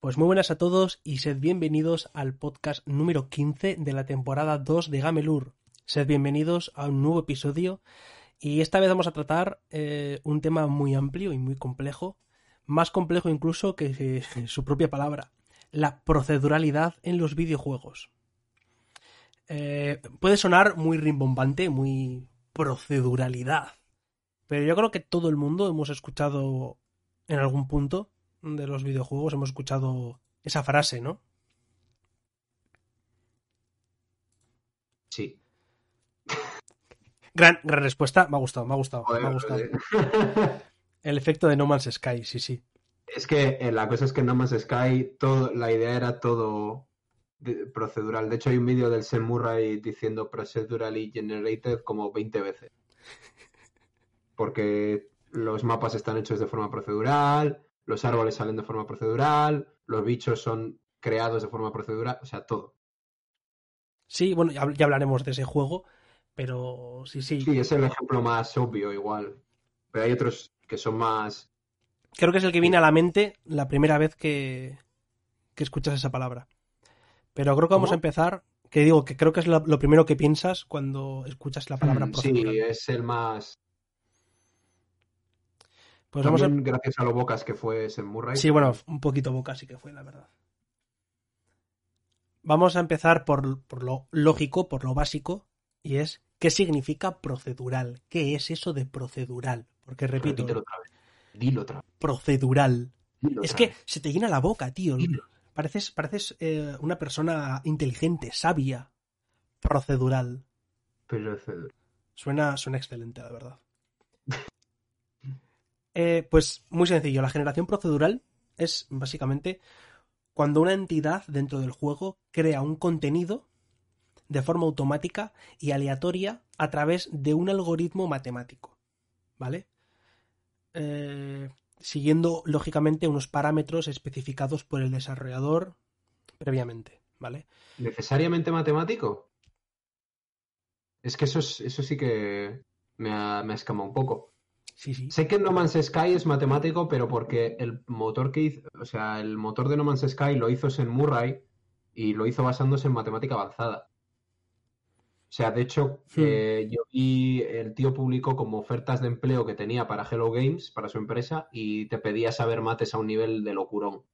Pues muy buenas a todos y sed bienvenidos al podcast número 15 de la temporada 2 de Gamelur. Sed bienvenidos a un nuevo episodio y esta vez vamos a tratar eh, un tema muy amplio y muy complejo, más complejo incluso que su propia palabra, la proceduralidad en los videojuegos. Eh, puede sonar muy rimbombante, muy proceduralidad, pero yo creo que todo el mundo hemos escuchado en algún punto de los videojuegos hemos escuchado esa frase, ¿no? Sí. Gran, gran respuesta, me ha gustado, me ha gustado, Joder, me ha gustado. joder. El efecto de No Man's Sky, sí, sí. Es que eh, la cosa es que en No Man's Sky todo, la idea era todo de- procedural. De hecho, hay un vídeo del Sam Murray diciendo procedurally generated como 20 veces. Porque los mapas están hechos de forma procedural, los árboles salen de forma procedural, los bichos son creados de forma procedural, o sea, todo. Sí, bueno, ya, ya hablaremos de ese juego, pero sí, sí. Sí, es el ejemplo más obvio igual. Pero hay otros que son más... Creo que es el que viene a la mente la primera vez que, que escuchas esa palabra. Pero creo que vamos ¿Cómo? a empezar, que digo, que creo que es lo, lo primero que piensas cuando escuchas la palabra Mm, procedural. Sí, es el más... pues vamos a... Gracias a lo bocas que fue Sam Murray. Sí, bueno, un poquito boca sí que fue, la verdad. Vamos a empezar por, por lo lógico, por lo básico, y es ¿qué significa procedural? ¿Qué es eso de procedural? Porque repito, Repítelo otra vez. Dilo otra vez. procedural. Dilo Es otra que se te llena la boca, tío. Dilo. Pareces, pareces eh, una persona inteligente, sabia. Procedural. Procedura. Suena, suena excelente, la verdad. Eh, pues muy sencillo, la generación procedural es básicamente cuando una entidad dentro del juego crea un contenido de forma automática y aleatoria a través de un algoritmo matemático. ¿Vale? Eh, siguiendo lógicamente unos parámetros especificados por el desarrollador previamente. ¿Vale? ¿Necesariamente matemático? Es que eso, es- eso sí que me me ha escamado un poco. Sí, sí. Sé que No Man's Sky es matemático, pero porque el motor que hizo, o sea, el motor de No Man's Sky lo hizo Sam Murray y lo hizo basándose en matemática avanzada. O sea, de hecho, eh, yo vi, el tío publicó como ofertas de empleo que tenía para Hello Games, para su empresa, y te pedía saber mates a un nivel de locurón.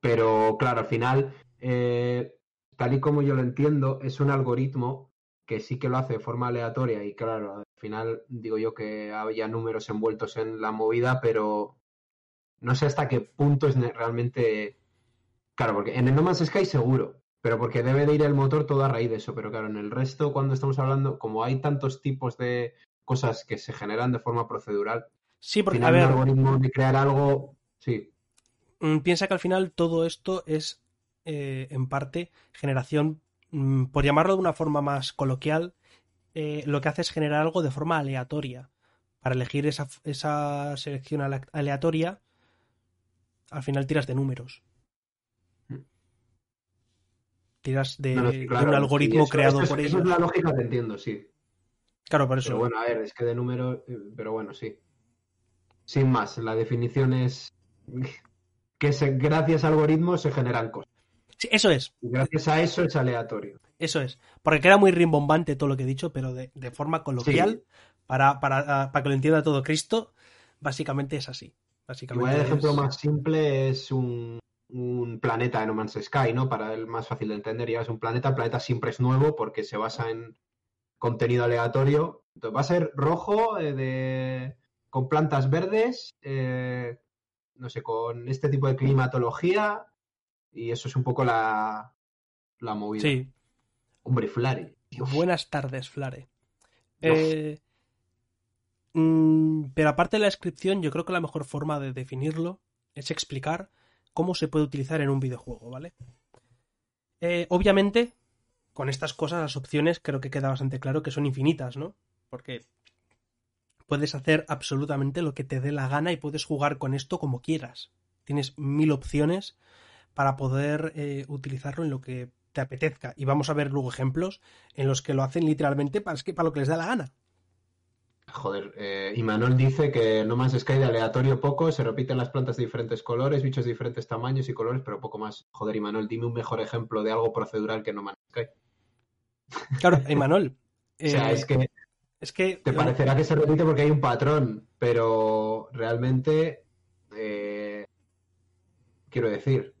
Pero claro, al final, eh, tal y como yo lo entiendo, es un algoritmo que sí que lo hace de forma aleatoria y claro, final digo yo que había números envueltos en la movida, pero no sé hasta qué punto es realmente... Claro, porque en el No Man's Sky seguro, pero porque debe de ir el motor todo a raíz de eso, pero claro, en el resto cuando estamos hablando, como hay tantos tipos de cosas que se generan de forma procedural, Sí, porque, a ver, un algoritmo de crear algo, sí, Mm, piensa que al final todo esto es eh, en parte generación, mm, por llamarlo de una forma más coloquial, eh, lo que hace es generar algo de forma aleatoria. Para elegir esa, esa selección ale- aleatoria, al final tiras de números. Tiras de, No, no, sí, de claro, un sí, algoritmo eso- creado eso es- por Eso ellos. es la lógica que entiendo, sí. Claro, por eso. Pero bueno, a ver, es que de número, eh, pero bueno, sí. Sin más, la definición es que se- gracias a algoritmos se generan cosas. Sí, eso es. Y gracias a eso es aleatorio. Eso es. Porque queda muy rimbombante todo lo que he dicho, pero de, de forma coloquial, para, para, ah, para que lo entienda todo Cristo, básicamente es así. Básicamente Igual el ejemplo es- más simple es un, un planeta de No Man's Sky, ¿no? Para el más fácil de entender, ya es un planeta, el planeta siempre es nuevo porque se basa en contenido aleatorio. Entonces va a ser rojo, eh, de, con plantas verdes, eh, no sé, con este tipo de climatología, y eso es un poco la, la movida. Sí. Hombre, Flare. Dios. Buenas tardes, Flare. Eh, mm, pero aparte de la descripción, yo creo que la mejor forma de definirlo es explicar cómo se puede utilizar en un videojuego, ¿vale? Eh, obviamente, con estas cosas, las opciones creo que queda bastante claro que son infinitas, ¿no? Porque puedes hacer absolutamente lo que te dé la gana y puedes jugar con esto como quieras. Tienes mil opciones para poder eh, utilizarlo en lo que te apetezca. Y vamos a ver luego ejemplos en los que lo hacen literalmente para, es que para lo que les da la gana. Joder, eh, Imanol dice que No Man's Sky de aleatorio poco, se repiten las plantas de diferentes colores, bichos de diferentes tamaños y colores, pero poco más. Joder, Imanol, dime un mejor ejemplo de algo procedural que No Man's Sky. Claro, Imanol. o sea, eh, es que es que te parecerá que se repite porque hay un patrón, pero realmente, eh, quiero decir,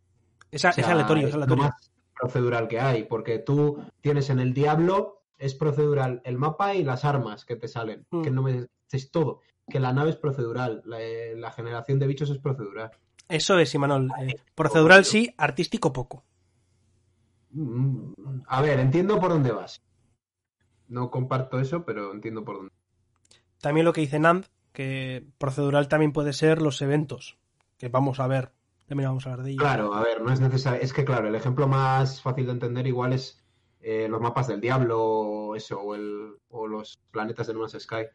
es, a- o sea, es aleatorio, es aleatorio. más procedural que hay, porque tú tienes en el Diablo, es procedural el mapa y las armas que te salen, Mm. que no me es todo, que la nave es procedural, la, eh, la generación de bichos es procedural. Eso es, Imanol. Eh, procedural sí, artístico poco. Mm, A ver, entiendo por dónde vas. No comparto eso, pero entiendo por dónde. También lo que dice Nand, que procedural también puede ser los eventos, que vamos a ver. También vamos a hablar de ello. Claro, a ver, no es necesario. Es que, claro, el ejemplo más fácil de entender igual es eh, los mapas del Diablo o eso, o, el, o los planetas de No Man's Sky.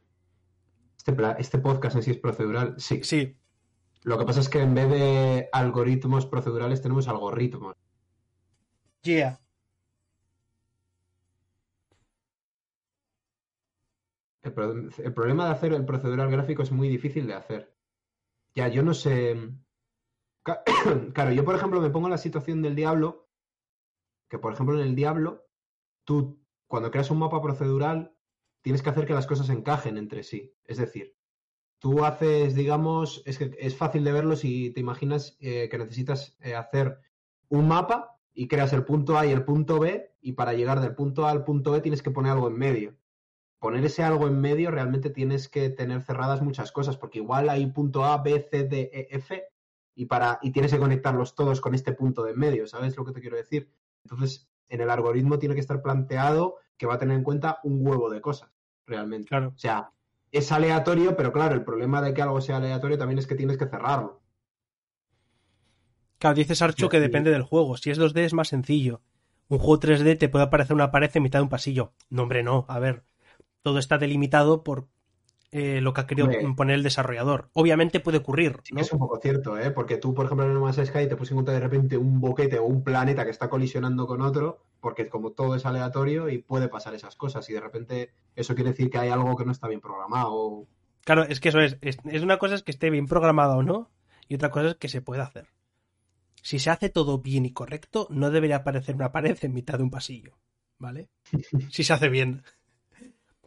Este, este podcast en sí es procedural, sí. Sí, Lo que pasa es que en vez de algoritmos procedurales tenemos algoritmos. yeah. El, pro- el problema de hacer el procedural gráfico es muy difícil de hacer. Ya, yo no sé. Claro, yo por ejemplo me pongo en la situación del Diablo, que por ejemplo en el Diablo, tú cuando creas un mapa procedural tienes que hacer que las cosas encajen entre sí. Es decir, tú haces, digamos, es que es fácil de verlo si te imaginas eh, que necesitas eh, hacer un mapa y creas el punto A y el punto B, y para llegar del punto A al punto B tienes que poner algo en medio poner ese algo en medio realmente tienes que tener cerradas muchas cosas, porque igual hay punto A, B, C, D, E, F, y, para, y tienes que conectarlos todos con este punto de en medio, ¿sabes lo que te quiero decir? Entonces, en el algoritmo tiene que estar planteado que va a tener en cuenta un huevo de cosas, realmente. Claro. O sea, es aleatorio, pero claro, el problema de que algo sea aleatorio también es que tienes que cerrarlo. Claro, dice Sarcho que Sí. depende del juego. Si es 2D es más sencillo. Un juego 3D te puede aparecer una pared en mitad de un pasillo. No, hombre, no. A ver, todo está delimitado por eh, lo que ha querido Hombre. poner el desarrollador. Obviamente puede ocurrir, Sí es un poco cierto, ¿eh? Porque tú, por ejemplo, en No Man's Sky te puedes encontrar de repente un boquete o un planeta que está colisionando con otro, porque como todo es aleatorio y puede pasar esas cosas. Y de repente eso quiere decir que hay algo que no está bien programado. Claro, es que eso es. Es, es una cosa es que esté bien programada o no, y otra cosa es que se pueda hacer. Si se hace todo bien y correcto, no debería aparecer una pared en mitad de un pasillo, ¿vale? Si se hace bien.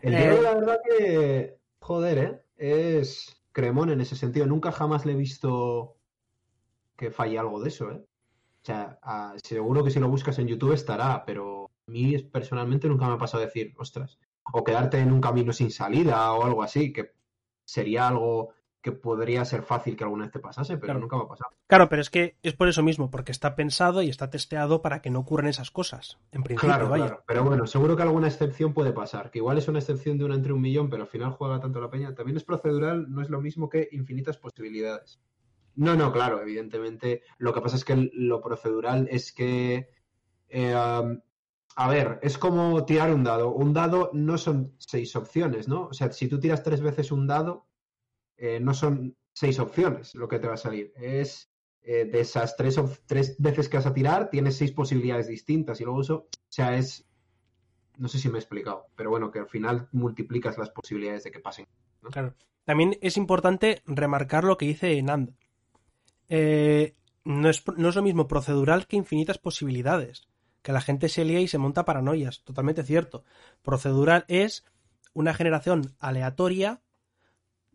El Eh. La verdad que, joder, ¿eh? Es cremón en ese sentido. Nunca jamás le he visto que falle algo de eso, ¿eh? O sea, a- seguro que si lo buscas en YouTube estará, pero a mí personalmente nunca me ha pasado decir, ostras, o quedarte en un camino sin salida o algo así, que sería algo que podría ser fácil que alguna vez te pasase, pero Claro. nunca me ha pasado. Claro, pero es que es por eso mismo, porque está pensado y está testeado para que no ocurran esas cosas. En principio, Claro, vaya. claro. Pero bueno, seguro que alguna excepción puede pasar, que igual es una excepción de una entre un millón, pero al final juega tanto la peña. También es procedural, no es lo mismo que infinitas posibilidades. No, no, claro, evidentemente. Lo que pasa es que lo procedural es que. eh, um, a ver, es como tirar un dado. Un dado no son seis opciones, ¿no? O sea, si tú tiras tres veces un dado, eh, no son seis opciones lo que te va a salir. Es eh, de esas tres, tres veces que vas a tirar, tienes seis posibilidades distintas. Y luego eso, o sea, es. No sé si me he explicado, pero bueno, que al final multiplicas las posibilidades de que pasen. Claro. También es importante remarcar lo que dice Nand. Eh, no, es, no es lo mismo procedural que infinitas posibilidades. Que la gente se lía y se monta paranoias. Totalmente cierto. Procedural es una generación aleatoria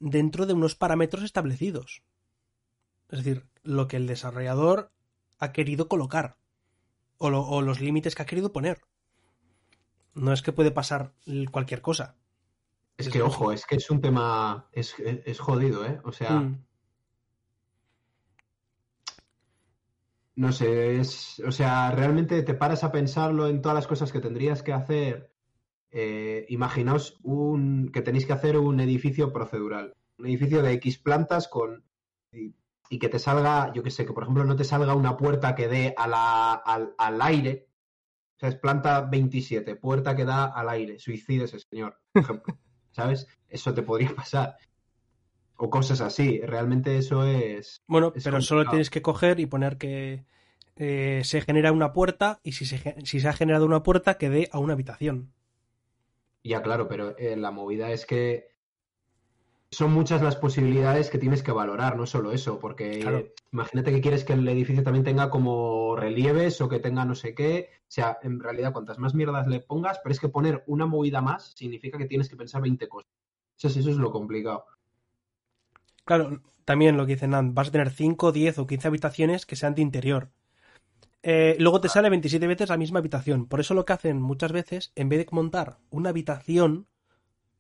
dentro de unos parámetros establecidos. Es decir, lo que el desarrollador ha querido colocar. O, lo- o los límites que ha querido poner. No es que puede pasar cualquier cosa. Es que, ojo, es que es un tema. Es jodido, ¿eh? O sea, Mm. no sé, es. O sea, realmente te paras a pensarlo en todas las cosas que tendrías que hacer. Eh, imaginaos un, que tenéis que hacer un edificio procedural. Un edificio de X plantas con. Y, y que te salga, yo que sé, que por ejemplo no te salga una puerta que dé a la, al, al aire. O sea, es planta 27, puerta que da al aire. Suicídese, señor, por ejemplo. ¿Sabes? Eso te podría pasar. O cosas así. Realmente eso es. Bueno, Es pero solo tienes que coger y poner que eh, se genera una puerta y si se, si se ha generado una puerta que dé a una habitación. Ya, claro, pero eh, la movida es que son muchas las posibilidades que tienes que valorar, no solo eso, porque imagínate que quieres que el edificio también tenga como relieves o que tenga no sé qué. O sea, en realidad, cuantas más mierdas le pongas, pero es que poner una movida más significa que tienes que pensar 20 cosas. Eso, eso es lo complicado. Claro, también lo que dicen, vas a tener 5, 10 o 15 habitaciones que sean de interior. Eh, luego te sale 27 veces la misma habitación. Por eso lo que hacen muchas veces, en vez de montar una habitación,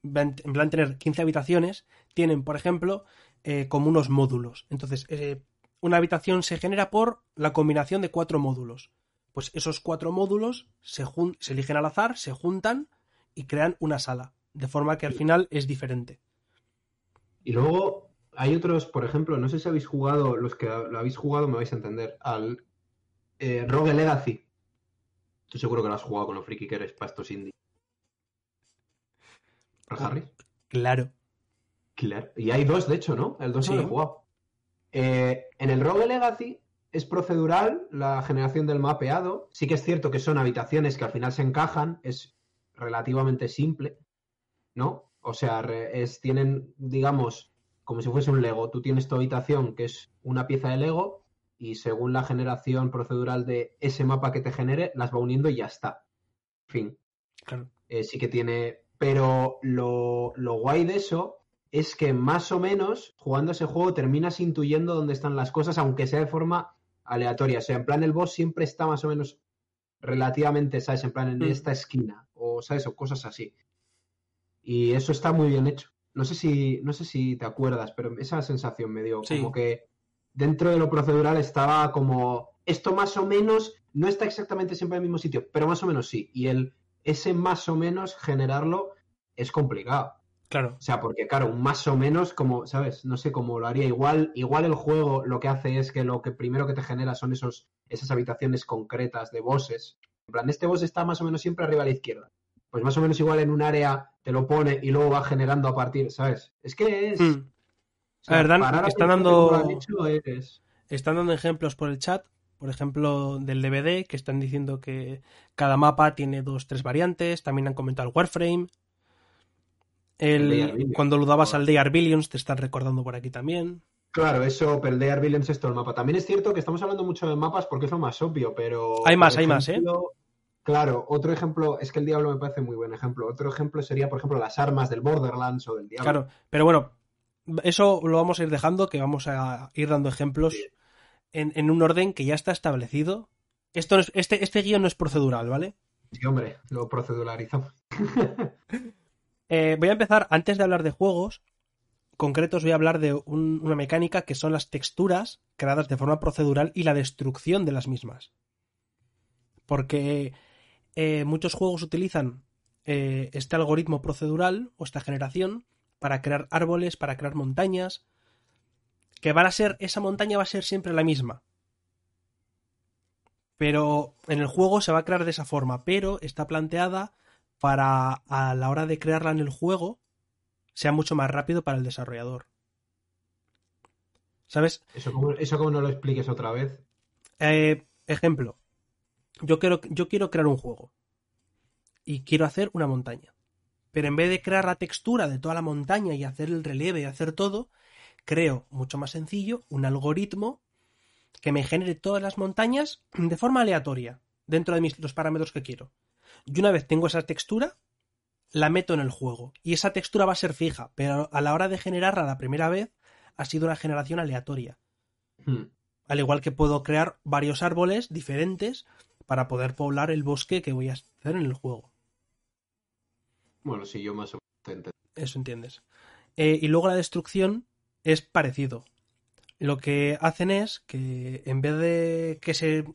en plan tener 15 habitaciones, tienen, por ejemplo, eh, como unos módulos. Entonces, eh, una habitación se genera por la combinación de cuatro módulos. Pues esos cuatro módulos se, se eligen al azar, se juntan y crean una sala. De forma que al final es diferente. Y luego hay otros, por ejemplo, no sé si habéis jugado, los que lo habéis jugado me vais a entender, al eh, Rogue Legacy. Estoy seguro que lo has jugado con los friki que eres para estos indie. Harry? Claro. Claro. Y hay dos, de hecho, ¿no? El dos no lo he jugado. Eh, en el Rogue Legacy es procedural la generación del mapeado. Sí que es cierto que son habitaciones que al final se encajan. Es relativamente simple, ¿no? O sea, es, tienen, digamos, como si fuese un Lego. Tú tienes tu habitación, que es una pieza de Lego, y según la generación procedural de ese mapa que te genere, las va uniendo y ya está. En fin. Claro. Eh, sí que tiene. Pero lo, lo guay de eso es que más o menos, jugando ese juego, terminas intuyendo dónde están las cosas, aunque sea de forma aleatoria. O sea, en plan, el boss siempre está más o menos relativamente, ¿sabes? En plan, en mm. esta esquina, o, ¿sabes? O cosas así. Y eso está muy bien hecho. No sé si, no sé si te acuerdas, pero esa sensación me dio como que dentro de lo procedural estaba como esto más o menos no está exactamente siempre en el mismo sitio, pero más o menos sí. Y el ese más o menos generarlo es complicado. Claro. O sea, porque claro, un más o menos, como, ¿sabes? No sé cómo lo haría. Igual, igual el juego lo que hace es que lo que primero que te genera son esos, esas habitaciones concretas de bosses. En plan, este boss está más o menos siempre arriba a la izquierda. Pues más o menos igual en un área te lo pone y luego va generando a partir, ¿sabes? Es que es. Hmm. a ver, Dan, están dando. Están dando ejemplos por el chat. Por ejemplo, del DVD, que están diciendo que cada mapa tiene dos, tres variantes. También han comentado el Warframe. El, cuando lo dabas al Day Billions, te están recordando por aquí también. Claro, eso, pero el Day Billions es todo el mapa. También es cierto que estamos hablando mucho de mapas porque es lo más obvio, pero. Hay más, hay más, ¿eh? Claro, otro ejemplo, es que el Diablo me parece muy buen ejemplo. Otro ejemplo sería, por ejemplo, las armas del Borderlands o del Diablo. Claro, pero bueno, eso lo vamos a ir dejando, que vamos a ir dando ejemplos en, un orden que ya está establecido. Esto este, este guion no es procedural, ¿vale? Sí, hombre, lo proceduralizamos. Eh, voy a empezar, antes de hablar de juegos concretos, voy a hablar de una mecánica que son las texturas creadas de forma procedural y la destrucción de las mismas. Porque eh, muchos juegos utilizan eh, este algoritmo procedural o esta generación para crear árboles, para crear montañas, que van a ser, esa montaña va a ser siempre la misma. Pero en el juego se va a crear de esa forma, pero está planteada para a la hora de crearla en el juego sea mucho más rápido para el desarrollador. ¿Sabes? Eso como, eso como no lo expliques otra vez. Eh, ejemplo. Yo quiero, yo quiero crear un juego. Y quiero hacer una montaña. Pero en vez de crear la textura de toda la montaña y hacer el relieve y hacer todo, creo, mucho más sencillo, un algoritmo que me genere todas las montañas de forma aleatoria, dentro de mis, los parámetros que quiero. Y una vez tengo esa textura, la meto en el juego. Y esa textura va a ser fija, pero a la hora de generarla la primera vez, ha sido una generación aleatoria. Hmm. Al igual que puedo crear varios árboles diferentes para poder poblar el bosque que voy a hacer en el juego. Bueno, si yo más o menos Eso entiendes. Eh, y luego la destrucción es parecido. Lo que hacen es que en vez de que se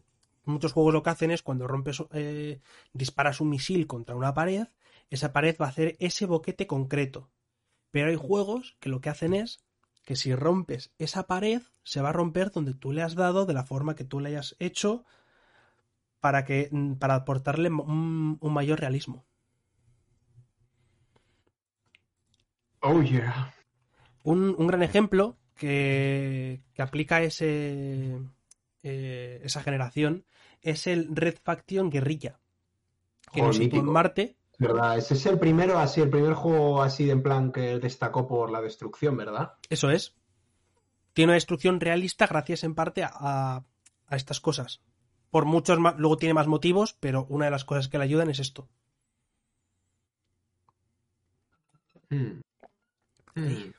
Muchos juegos lo que hacen es cuando rompes, eh, disparas un misil contra una pared, esa pared va a hacer ese boquete concreto. Pero hay juegos que lo que hacen es que si rompes esa pared, se va a romper donde tú le has dado, de la forma que tú le hayas hecho, para, que, mm, para aportarle un, mayor realismo. Oh, yeah. Un, un gran ejemplo que, que aplica ese, eh, esa generación es el Red Faction Guerrilla. Que oh, en Marte, ¿Verdad? Ese es el primero, así, el primer juego así de en plan que destacó por la destrucción, ¿verdad? Eso es. Tiene una destrucción realista gracias en parte a, a estas cosas. Por muchos más, luego tiene más motivos, pero una de las cosas que le ayudan es esto. Hmm. Hmm.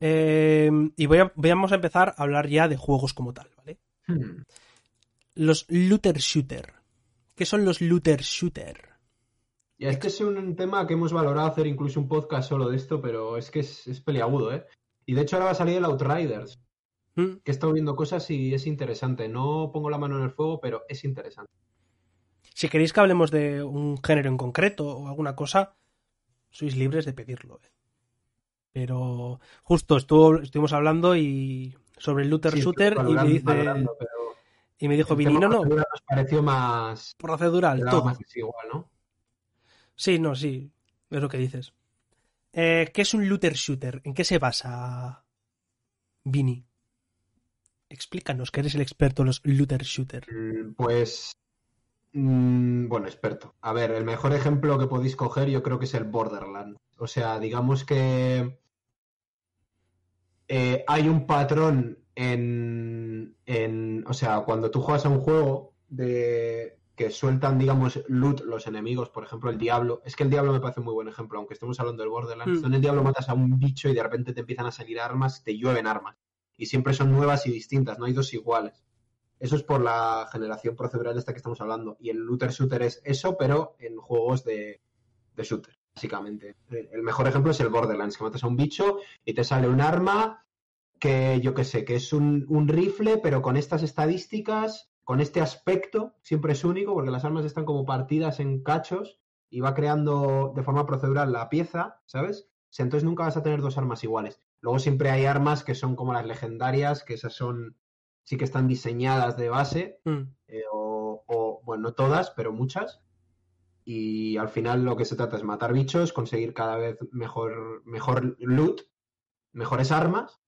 Eh, y voy a, vamos a empezar a hablar ya de juegos como tal, ¿vale? Hmm. Los looter shooter. ¿Qué son los looter shooter? Y este es un tema que hemos valorado hacer incluso un podcast solo de esto, pero es que es, es peliagudo, ¿eh? Y de hecho ahora va a salir el Outriders, ¿Mm? que he estado viendo cosas y es interesante. No pongo la mano en el fuego, pero es interesante. Si queréis que hablemos de un género en concreto o alguna cosa, sois libres de pedirlo. ¿eh? Pero justo estuvo, estuvimos hablando y sobre el looter Sí, shooter y me, dice, y me dijo Vinino, no, procedural Nos pareció más... procedural, todo. más desigual, ¿no? Sí, no, sí, es lo que dices. Eh, ¿Qué es un looter shooter? ¿En qué se basa, Vini? Explícanos, que eres el experto en los looter shooter. Mm, Pues, mm, bueno, experto. A ver, el mejor ejemplo que podéis coger yo creo que es el Borderlands. O sea, digamos que eh, hay un patrón en, en, o sea, cuando tú juegas a un juego de que sueltan, digamos, loot los enemigos, por ejemplo, el Diablo. Es que el Diablo me parece un muy buen ejemplo, aunque estemos hablando del Borderlands. Mm. En el Diablo matas a un bicho y de repente te empiezan a salir armas, te llueven armas. Y siempre son nuevas y distintas, no hay dos iguales. Eso es por la generación procedural esta que estamos hablando. Y el looter shooter es eso, pero en juegos de, de shooter, básicamente. El mejor ejemplo es el Borderlands, que matas a un bicho y te sale un arma que yo qué sé, que es un, un rifle, pero con estas estadísticas, con este aspecto, siempre es único, porque las armas están como partidas en cachos y va creando de forma procedural la pieza, ¿sabes? Entonces nunca vas a tener dos armas iguales. Luego siempre hay armas que son como las legendarias, que esas son, sí que están diseñadas de base, Mm. eh, o, o, bueno, no todas, pero muchas. Y al final lo que se trata es matar bichos, conseguir cada vez mejor, mejor loot, mejores armas,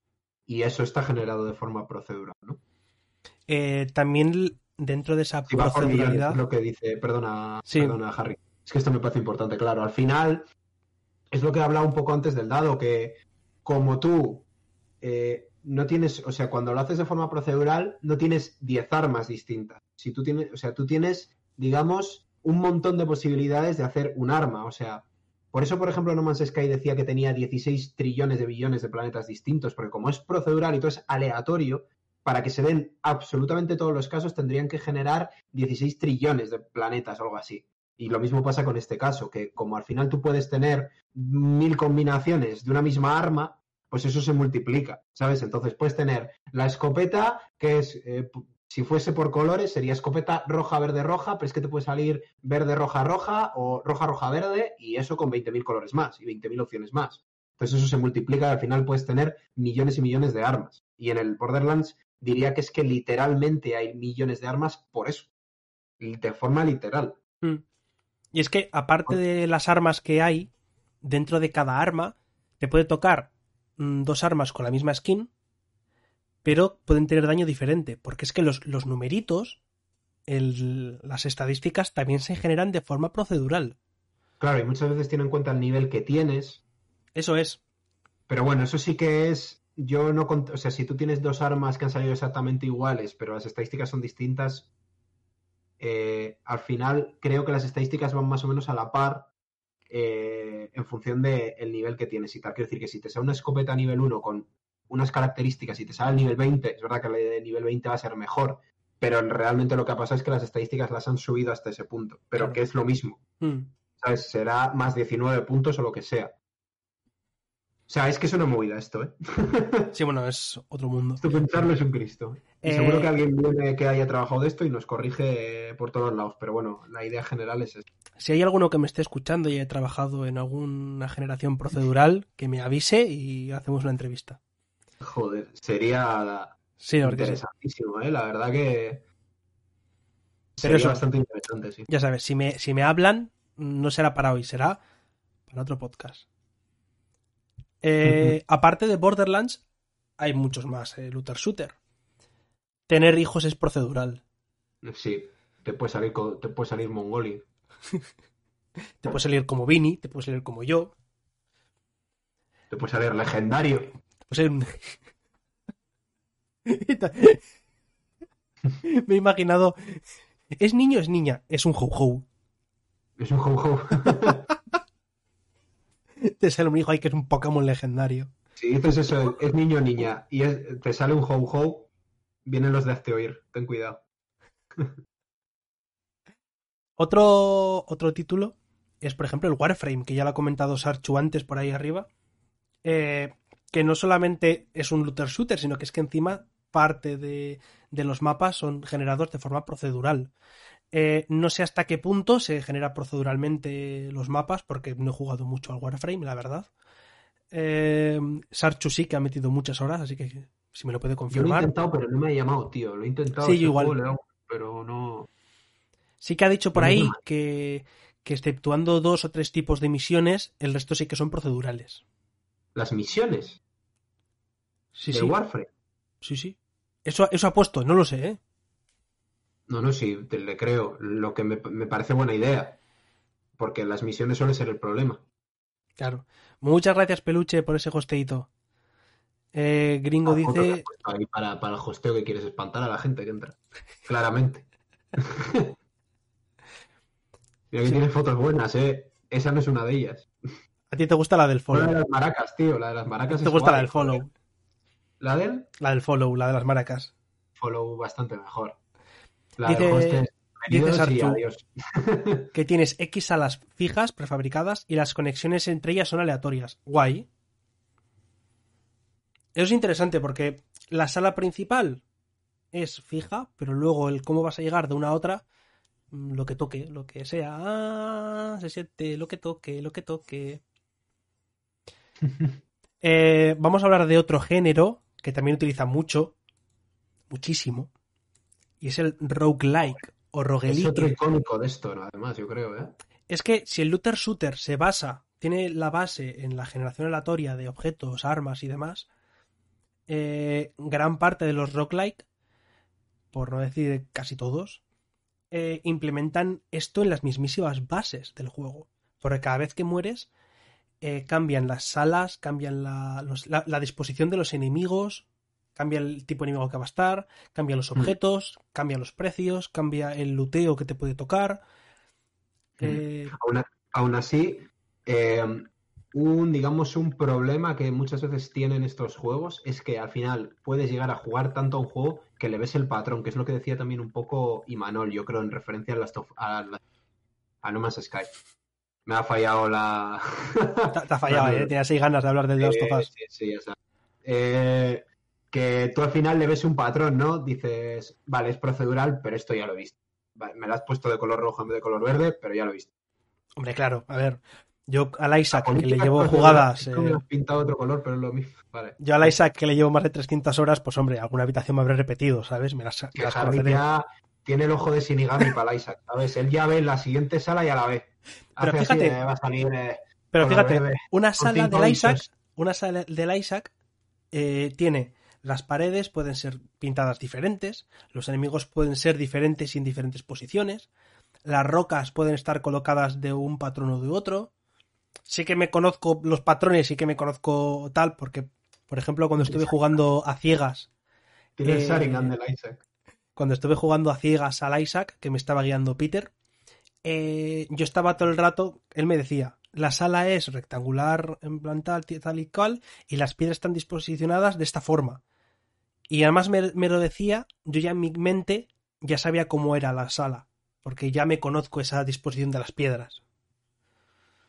y eso está generado de forma procedural, ¿no? Eh, también dentro de esa millones, proceduralidad. es lo que dice, perdona, Sí. perdona, Harry. Es que esto me parece importante, claro. Al final, es lo que he hablado un poco antes del dado, que como tú eh, no tienes, o sea, cuando lo haces de forma procedural, no tienes 10 armas distintas. Si tú tienes, o sea, tú tienes, digamos, un montón de posibilidades de hacer un arma. O sea, por eso, por ejemplo, No Man's Sky decía que tenía 16 trillones de billones de planetas distintos, porque como es procedural y todo es aleatorio, para que se den absolutamente todos los casos tendrían que generar 16 trillones de planetas o algo así. Y lo mismo pasa con este caso, que como al final tú puedes tener mil combinaciones de una misma arma, pues eso se multiplica, ¿sabes? Entonces puedes tener la escopeta, que es, eh, si fuese por colores, sería escopeta roja, verde, roja, pero es que te puede salir verde, roja, roja o roja, roja, verde, y eso con 20.000 colores más y 20.000 opciones más. Entonces eso se multiplica y al final puedes tener millones y millones de armas. Y en el Borderlands diría que es que literalmente hay millones de armas por eso. De forma literal. Mm. Y es que, aparte de las armas que hay, dentro de cada arma, te puede tocar dos armas con la misma skin, pero pueden tener daño diferente. Porque es que los, los numeritos, el- las estadísticas también se generan de forma procedural. Claro, y muchas veces tiene en cuenta el nivel que tienes, Eso es. Pero bueno, eso sí que es. Yo no. O sea, si tú tienes dos armas que han salido exactamente iguales, pero las estadísticas son distintas, eh, al final creo que las estadísticas van más o menos a la par eh, en función del nivel que tienes y tal. Quiero decir que si te sale una escopeta a nivel 1 con unas características y te sale al nivel 20, es verdad que la de nivel 20 va a ser mejor, pero realmente lo que ha pasado es que las estadísticas las han subido hasta ese punto, pero Claro. que es lo mismo. Mm. ¿Sabes? Será más 19 puntos o lo que sea. O sea, es que es una movida esto, ¿eh? Sí, bueno, es otro mundo. Esto pensarlo es un Cristo. Y Eh, seguro que alguien viene que haya trabajado de esto y nos corrige por todos lados. Pero bueno, la idea general es esta. Si hay alguno que me esté escuchando y haya trabajado en alguna generación procedural, que me avise y hacemos una entrevista. Joder, sería Sí, porque sí. interesantísimo, ¿eh? La verdad que sería eso- bastante interesante, sí. Ya sabes, si me, si me hablan, no será para hoy, será para otro podcast. Eh, Aparte de Borderlands, hay muchos más, eh, Looter Shooter. Tener hijos es procedural. Sí, te puede salir, te puede salir Mongoli. te puede salir como Vini, te puede salir como yo. Te puede salir legendario. Te puede salir un... Me he imaginado. ¿Es niño o es niña? Es un ho-ho. Es un ho-ho. Te sale un hijo ahí que es un Pokémon legendario. Si dices eso, es niño o niña, y es- te sale un ho-ho, vienen los de hazte oír. Ten cuidado. Otro, otro título es, por ejemplo, el Warframe, que ya lo ha comentado Sarchu antes por ahí arriba. eh, que no solamente es un looter shooter, sino que es que encima parte de, de los mapas son generados de forma procedural. Eh, no sé hasta qué punto se genera proceduralmente los mapas, porque no he jugado mucho al Warframe, la verdad. Eh, Sarchu sí que ha metido muchas horas, así que si me lo puede Yo lo he confirmar. intentado, pero no me ha llamado, tío. Lo he intentado. Sí, yo igual. juego pero no. Sí que ha dicho por ahí que, que exceptuando dos o tres tipos de misiones, el resto sí que son procedurales. Las misiones Sí, del sí. Warframe. Sí, sí. Eso, eso ha puesto, no lo sé, ¿eh? No, no, sí, te le creo. Lo que me, me parece buena idea. Porque las misiones suelen ser el problema. Claro. Muchas gracias, Peluche, por ese hosteito. Eh, Gringo has dice. ahí para, para el hosteo que quieres espantar a la gente que entra. Claramente. Mira que Sí. tiene fotos buenas, ¿eh? Esa no es una de ellas. A ti te gusta la del La de follow. las maracas, tío. La de las maracas Te es gusta la del follow. joder. La del La del follow, la de las maracas. follow bastante mejor. Dice-. Que tienes X salas fijas, prefabricadas, y las conexiones entre ellas son aleatorias. Guay. Eso es interesante porque la sala principal es fija, pero luego el cómo vas a llegar de una a otra, mm, lo que toque, lo que sea. Ah, se siente lo que toque, lo que toque. Eh, vamos a hablar de otro género que también utiliza mucho, muchísimo, y es el roguelike o Es roguelike. otro icónico de esto, además, yo creo, ¿eh? Es que si el looter shooter se basa, tiene la base en la generación aleatoria de objetos, armas y demás, eh, gran parte de los roguelike, por no decir casi todos, eh, implementan esto en las mismísimas bases del juego. Porque cada vez que mueres, eh, cambian las salas, cambian la, los- la- la disposición de los enemigos, cambia el tipo de enemigo que va a estar, cambian los Mm. objetos, cambian los precios, cambia el luteo que te puede tocar. Eh, Aún, así, eh, un, digamos, un problema que muchas veces tienen estos juegos es que al final puedes llegar a jugar tanto a un juego que le ves el patrón, que es lo que decía también un poco Imanol, yo creo, en referencia a, las a, la- a No Man's Sky. Me ha fallado la... Te, te ha fallado. ¿eh? Tenías seis ganas de hablar Last of Eh, sí, sí, o sea, eh, que tú al final le ves un patrón, ¿no? Dices, vale, es procedural, pero esto ya lo he visto. Vale, me lo has puesto de color rojo en vez de color verde, pero ya lo he visto. Hombre, claro, a ver. Yo al Isaac, que le llevo jugadas. me eh, pintado otro color, pero es lo mismo. Vale. yo al Isaac, que le llevo más de 300 horas, pues hombre, alguna habitación me habré repetido, ¿sabes? Me las, me Que las Harry conoceré. ya tiene el ojo de Shinigami para el Isaac, ¿sabes? Él ya ve la siguiente sala y ya la ve. Pero Hace fíjate- así, eh, va a salir... eh, Pero fíjate, una sala del Isaac, una sala del Isaac eh, tiene las paredes pueden ser pintadas diferentes, los enemigos pueden ser diferentes y en diferentes posiciones, las rocas pueden estar colocadas de un patrón o de otro. Sí que me conozco los patrones, sí que me conozco tal, porque, por ejemplo, cuando estuve jugando a ciegas, Tiene el eh, Sharingan del Isaac. cuando estuve jugando a ciegas al Isaac, que me estaba guiando Peter, eh, yo estaba todo el rato, él me decía, la sala es rectangular en plan tal, tal y cual, y las piedras están disposicionadas de esta forma. Y además me, me lo decía, yo ya en mi mente ya sabía cómo era la sala, porque ya me conozco esa disposición de las piedras.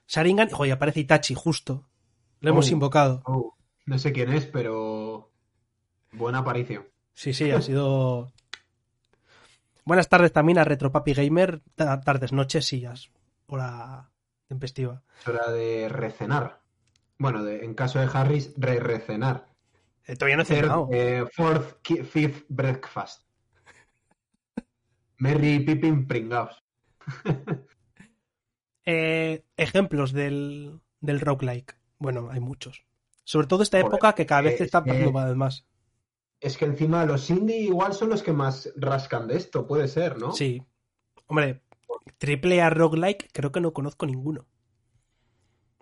Sharingan, oye, aparece Itachi, justo. Lo hemos Oh. invocado. Oh, no sé quién es, pero... Buena aparición. Sí, sí, ha sido. Buenas tardes también a Retropapi Gamer. Ta- Tardes, noches, sillas. Hora tempestiva. Es hora de recenar. Bueno, de- en caso de Harris, re-recenar. Eh, todavía no he cenado. eh, fourth, fifth breakfast. Merry Pippin Pringaos. Eh, ejemplos del, del roguelike. Bueno, hay muchos. Sobre todo esta época que cada vez se está pasando más. Es que encima los indie igual son los que más rascan de esto, puede ser, ¿no? Sí. Hombre, Triple A roguelike, creo que no conozco ninguno.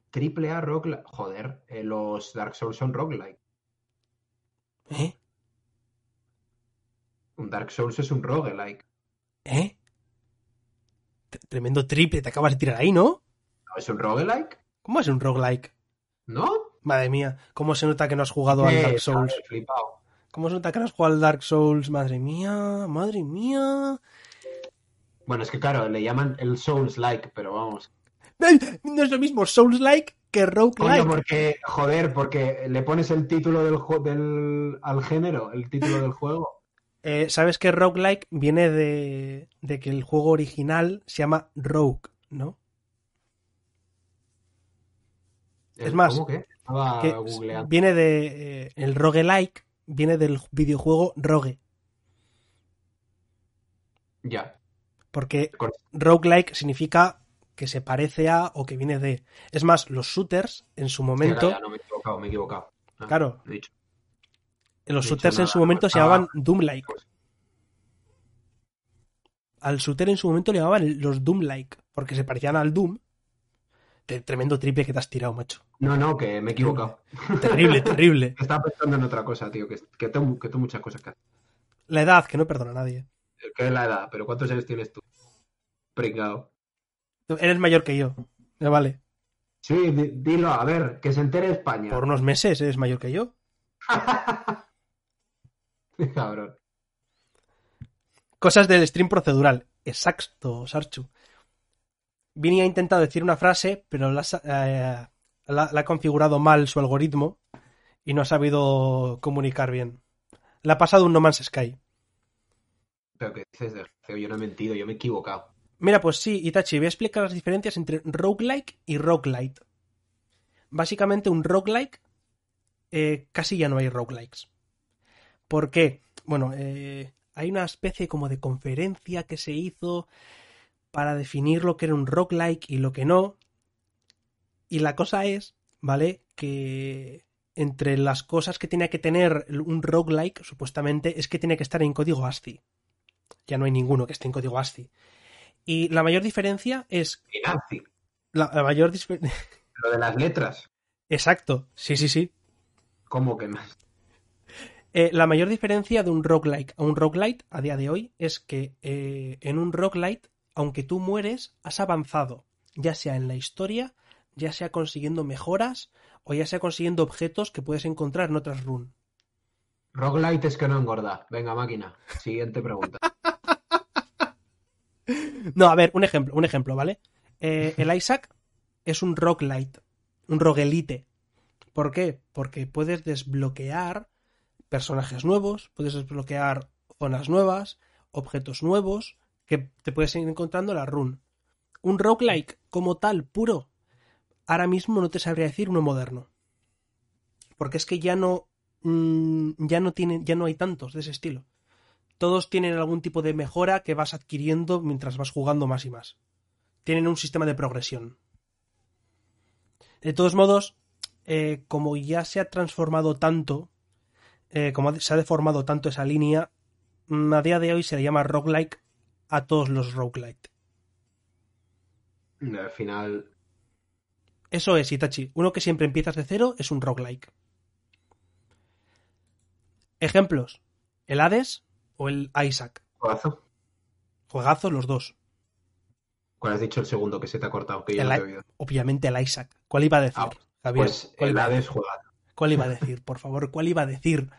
Triple A roguelike. Joder, los Dark Souls son roguelike. ¿Eh? Un Dark Souls es un roguelike. ¿Eh? Tremendo triple, te acabas de tirar ahí, ¿no? ¿No es un roguelike? ¿Cómo es un roguelike? ¿No? Madre mía, ¿cómo se nota que no has jugado al Eh, Dark Souls? ¿Cómo se nota que no has jugado al Dark Souls? Madre mía, madre mía. Bueno, es que claro, le llaman el Souls-like, pero vamos. No es lo mismo Souls-like que Coño, roguelike. porque, joder, porque le pones el título del, del al género, el título del juego. Eh, ¿Sabes que roguelike viene de, de que el juego original se llama Rogue, ¿no? Es más, ¿Cómo que? Estaba Que googleando. viene de. eh, el roguelike viene del videojuego Rogue. Ya. Porque roguelike significa que se parece a o que viene de. Es más, los shooters en su momento. Ya, ya, no me he equivocado, me he equivocado. Ah, Claro. he dicho. Los he shooters dicho en su momento se estaba- llamaban Doom-like. Al shooter en su momento le llamaban los Doom-like. Porque se parecían al Doom. Tremendo triple que te has tirado, macho. No, no, que me he equivocado. Terrible, terrible. Estaba pensando en otra cosa, tío, que, que, tengo, que tengo muchas cosas que hacer. La edad, que no perdona a nadie. ¿Qué es la edad? ¿Pero cuántos años tienes tú? Pringao. Eres mayor que yo. Me vale. Sí, di- dilo, a ver, que se entere España. Por unos meses eres mayor que yo. Cabrón. Cosas del stream procedural. Exacto, Sarchu. Vini ha intentado decir una frase, pero la, ha sa- eh, la- la ha configurado mal su algoritmo y no ha sabido comunicar bien. Le ha pasado un No Man's Sky. Pero que dices yo no he mentido, yo me he equivocado. Mira, pues sí, Itachi, voy a explicar las diferencias entre roguelike y roguelite. Básicamente, un roguelike eh, casi ya no hay roguelikes. ¿Por qué? Bueno, eh, hay una especie como de conferencia que se hizo para definir lo que era un roguelike y lo que no. Y la cosa es, ¿vale? Que entre las cosas que tenía que tener un roguelike, supuestamente, es que tiene que estar en código ASCII. Ya no hay ninguno que esté en código ASCII. Y la mayor diferencia es. Nazi, La, la mayor lo de las letras. Exacto, sí, sí, sí. ¿Cómo que más? Eh, la mayor diferencia de un roguelike a un roguelite a día de hoy es que eh, en un roguelite, aunque tú mueres, has avanzado, ya sea en la historia, ya sea consiguiendo mejoras o ya sea consiguiendo objetos que puedes encontrar en otras runes. Roguelite es que no engorda. Venga, máquina. Siguiente pregunta. No, a ver, un ejemplo, un ejemplo, ¿vale? Eh, el Isaac es un roguelite, un roguelite. ¿Por qué? Porque puedes desbloquear personajes nuevos, puedes desbloquear zonas nuevas, objetos nuevos que te puedes ir encontrando en la run. Un roguelike como tal, puro, ahora mismo no te sabría decir uno moderno. Porque es que ya no mm, ya no tienen, ya no hay tantos de ese estilo. Todos tienen algún tipo de mejora que vas adquiriendo mientras vas jugando más y más. Tienen un sistema de progresión. De todos modos, eh, como ya se ha transformado tanto, eh, como se ha deformado tanto esa línea, mm, a día de hoy se le llama roguelike a todos los roguelite. Al final, Eso es, Itachi. Uno que siempre empiezas de cero es un roguelike. Ejemplos. El Hades o el Isaac. juegazo. Juegazos los dos. ¿Cuál has dicho el segundo que se te ha cortado? Que yo El no te he I- oído. Obviamente el Isaac. ¿Cuál iba a decir? Ah, Javier? Pues ¿Cuál, el Hades juegazo. cuál iba a decir? Por favor, ¿cuál iba a decir?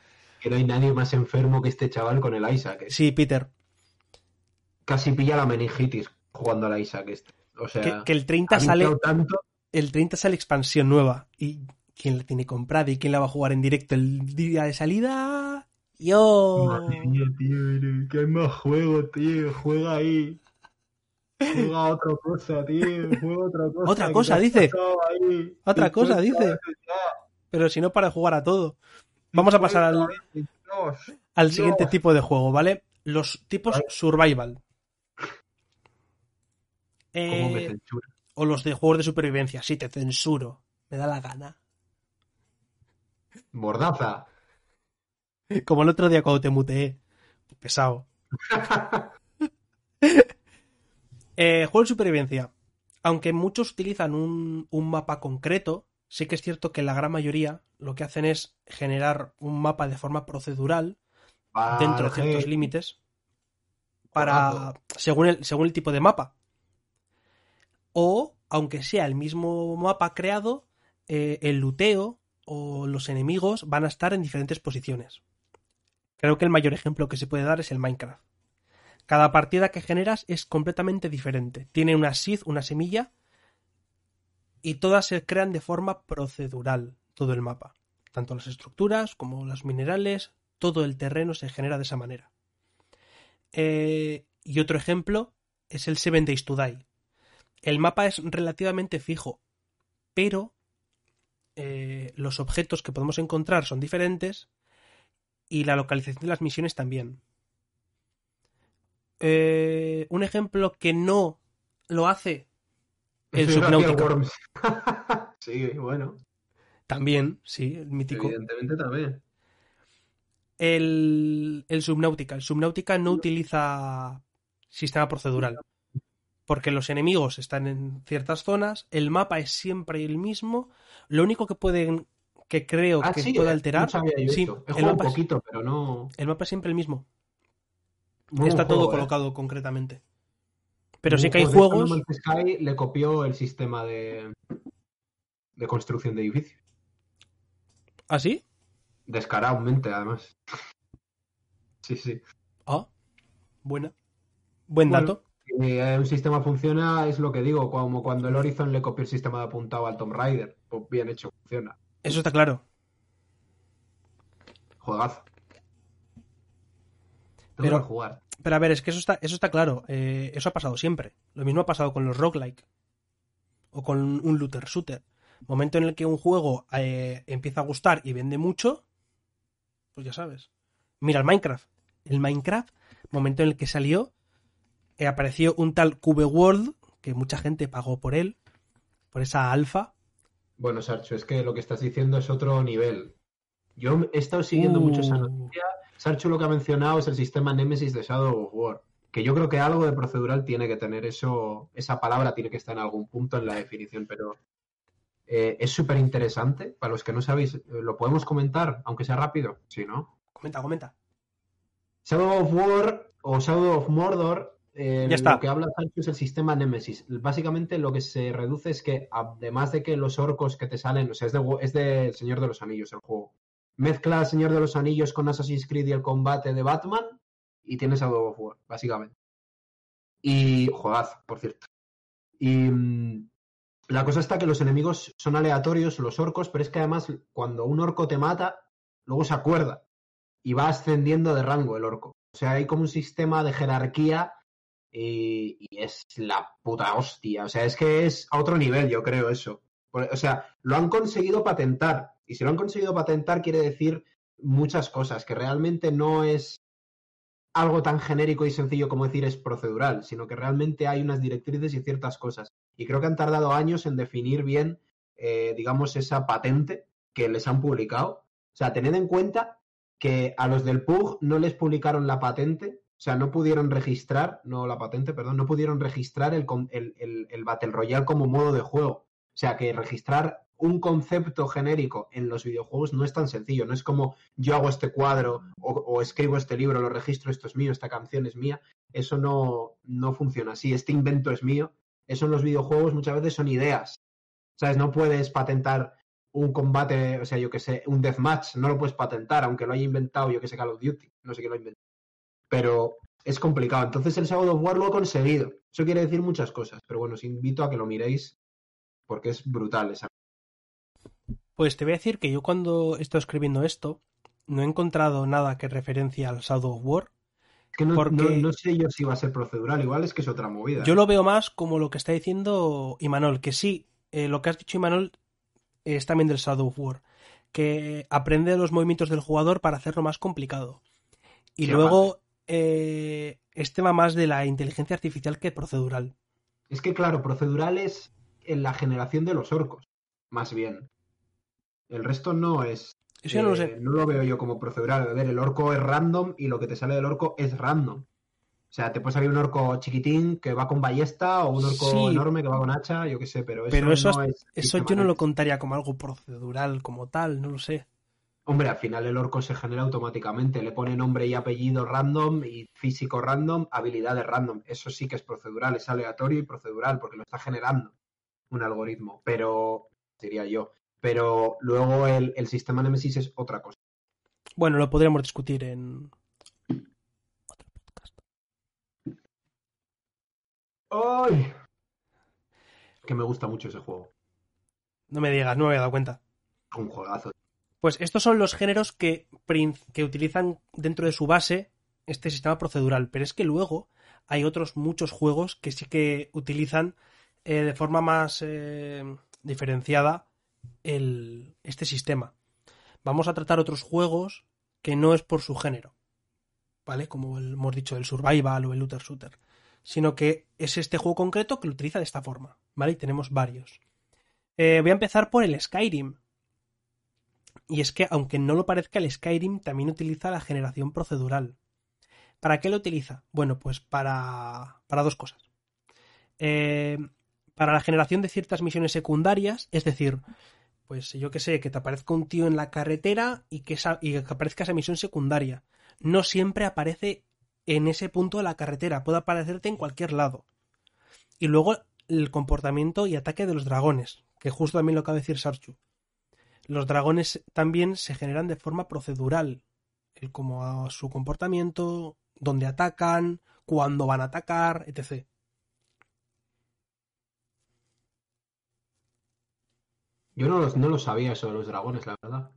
Que no hay nadie más enfermo que este chaval con el Isaac. Es- Sí, Peter. Casi pilla la meningitis jugando al Isaac. Este. O sea, Que, que el 30 ha sale. tanto. El 30 sale expansión nueva. ¿Y quién la tiene comprada? ¿Y quién la va a jugar en directo el día de salida? Yo. Madre tío, que hay más juego, tío. Juega ahí. Juega otra cosa, tío. Juega otra cosa. Otra cosa, dice. ahí. Otra cosa, dice. Pero si no, para jugar a todo. Vamos a pasar al, siguiente tipo de juego, ¿vale? Los tipos survival. ¿Cómo me Eh, censura? o los de juegos de supervivencia. Sí, te censuro. Me da la gana. Mordaza. Como el otro día cuando te muteé. Pesado. Eh, juego de supervivencia. Aunque muchos utilizan un, un mapa concreto, sí que es cierto que la gran mayoría lo que hacen es generar un mapa de forma procedural dentro de ciertos límites para según el, según el tipo de mapa. O, aunque sea el mismo mapa creado, eh, el luteo o los enemigos van a estar en diferentes posiciones. Creo que el mayor ejemplo que se puede dar es el Minecraft. Cada partida que generas es completamente diferente. Tiene una seed, una semilla, y todas se crean de forma procedural, todo el mapa. Tanto las estructuras como los minerales, todo el terreno se genera de esa manera. Eh, y otro ejemplo es el Seven Days to Die. El mapa es relativamente fijo, pero eh, los objetos que podemos encontrar son diferentes y la localización de las misiones también. Eh, un ejemplo que no lo hace el Subnautica. Sí, bueno, También, sí, el mítico. evidentemente también. El, el Subnautica. El Subnautica no utiliza sistema procedural. Porque los enemigos están en ciertas zonas, el mapa es siempre el mismo. Lo único que pueden, que creo Ah, que sí, puede eh, alterar, no sí, el un mapa, es, poquito, pero no... el mapa es siempre el mismo. Está todo ¿eh? colocado concretamente. Pero sí que hay hecho, juegos. No Sky le copió el sistema de, de construcción de edificios. ¿Ah, sí? Descaradamente, además. Sí, sí. Ah, buena. Buen Bueno, dato. Si eh, un sistema funciona, es lo que digo, como cuando el Horizon le copió el sistema de apuntado al Tomb Raider. Pues bien hecho, funciona. Eso está claro. Juegazo. Pero- jugar. Pero a ver, es que eso está, eso está claro. Eh, eso ha pasado siempre. Lo mismo ha pasado con los roguelike. O con un looter shooter. Momento en el que un juego eh, empieza a gustar y vende mucho, pues ya sabes. Mira el Minecraft. El Minecraft, momento en el que salió, eh, apareció un tal Cube World, que mucha gente pagó por él, por esa alfa. Bueno, Sarcho, es que lo que estás diciendo es otro nivel. Yo he estado siguiendo mucho esa Uh. noticia. Sarcho lo que ha mencionado es el sistema Nemesis de Shadow of War. Que yo creo que algo de procedural tiene que tener eso, esa palabra tiene que estar en algún punto en la definición, pero eh, es súper interesante. Para los que no sabéis, eh, lo podemos comentar, aunque sea rápido. Sí, ¿no? Comenta, comenta. Shadow of War o Shadow of Mordor, eh, Ya está. lo que habla Sancho es el sistema Nemesis. Básicamente lo que se reduce es que, además de que los orcos que te salen, o sea, es de, es de Señor de los Anillos el juego. Mezcla el Señor de los Anillos con Assassin's Creed y el combate de Batman y tienes Shadow of War, básicamente. Y juegazo, por cierto. Y mm, la cosa está que los enemigos son aleatorios, los orcos, pero es que además cuando un orco te mata, luego se acuerda y va ascendiendo de rango el orco. O sea, hay como un sistema de jerarquía y, es la puta hostia. O sea, es que es a otro nivel, yo creo eso. O sea, lo han conseguido patentar. Y si lo han conseguido patentar, quiere decir muchas cosas, que realmente no es algo tan genérico y sencillo como decir es procedural, sino que realmente hay unas directrices y ciertas cosas. Y creo que han tardado años en definir bien, eh, digamos, esa patente que les han publicado. O sea, tened en cuenta que a los del PUG no les publicaron la patente, o sea, no pudieron registrar, no la patente, perdón, no pudieron registrar el, el, el- Battle Royale como modo de juego. O sea, que registrar un concepto genérico en los videojuegos no es tan sencillo, no es como yo hago este cuadro o, escribo este libro, lo registro, esto es mío, esta canción es mía. Eso no, no funciona así, este invento es mío. Eso en los videojuegos muchas veces son ideas. ¿Sabes? No puedes patentar un combate, o sea, yo que sé, un deathmatch, no lo puedes patentar, aunque lo haya inventado, yo que sé, Call of Duty, no sé quién lo ha inventado. Pero es complicado. Entonces el Shadow of War lo ha conseguido. Eso quiere decir muchas cosas, pero bueno, os invito a que lo miréis porque es brutal esa. Pues te voy a decir que yo cuando he estado escribiendo esto, no he encontrado nada que referencia al Shadow of War. Que no, Porque- no- no sé yo si va a ser procedural, igual es que es otra movida. Yo lo veo más como lo que está diciendo Imanol, que sí, eh, lo que has dicho Imanol es también del Shadow of War, que aprende los movimientos del jugador para hacerlo más complicado. Y luego eh, este va más de la inteligencia artificial que procedural. Es que, claro, procedural es en la generación de los orcos, más bien. El resto no es. Eso no lo eh, sé. no lo veo yo como procedural. A ver, el orco es random y lo que te sale del orco es random. O sea, te puede salir un orco chiquitín que va con ballesta o un orco Sí. enorme que va con hacha, yo qué sé, pero eso, Pero eso, no es. eso yo no lo contaría como algo procedural, como tal, no lo sé. Hombre, al final el orco se genera automáticamente. Le pone nombre y apellido random y físico random, habilidades random. Eso sí que es procedural, es aleatorio y procedural porque lo está generando un algoritmo. Pero, diría yo. Pero luego el, el sistema Nemesis es otra cosa. Bueno, lo podríamos discutir en otro podcast. ¡Ay! Que me gusta mucho ese juego. No me digas, no me había dado cuenta. Un juegazo. Pues estos son los géneros que, utilizan dentro de su base este sistema procedural. Pero es que luego hay otros muchos juegos que sí que utilizan eh, de forma más eh, diferenciada este sistema. Vamos a tratar otros juegos que no es por su género, ¿vale? Como el- hemos dicho, el survival o el looter shooter, sino que es este juego concreto que lo utiliza de esta forma, ¿vale? Y tenemos varios. Eh, voy a empezar por el Skyrim. Y es que, aunque no lo parezca, el Skyrim también utiliza la generación procedural. ¿Para qué lo utiliza? Bueno, pues para, para dos cosas. Eh, para la generación de ciertas misiones secundarias, es decir, pues yo que sé, que te aparezca un tío en la carretera y que, esa- y que aparezca esa misión secundaria. No siempre aparece en ese punto de la carretera, puede aparecerte en cualquier lado. Y luego el comportamiento y ataque de los dragones, que justo también lo acaba de decir Sarchu. Los dragones también se generan de forma procedural, el como a su comportamiento, dónde atacan, cuándo van a atacar, etc. Yo no, los- no lo sabía eso de los dragones, la verdad.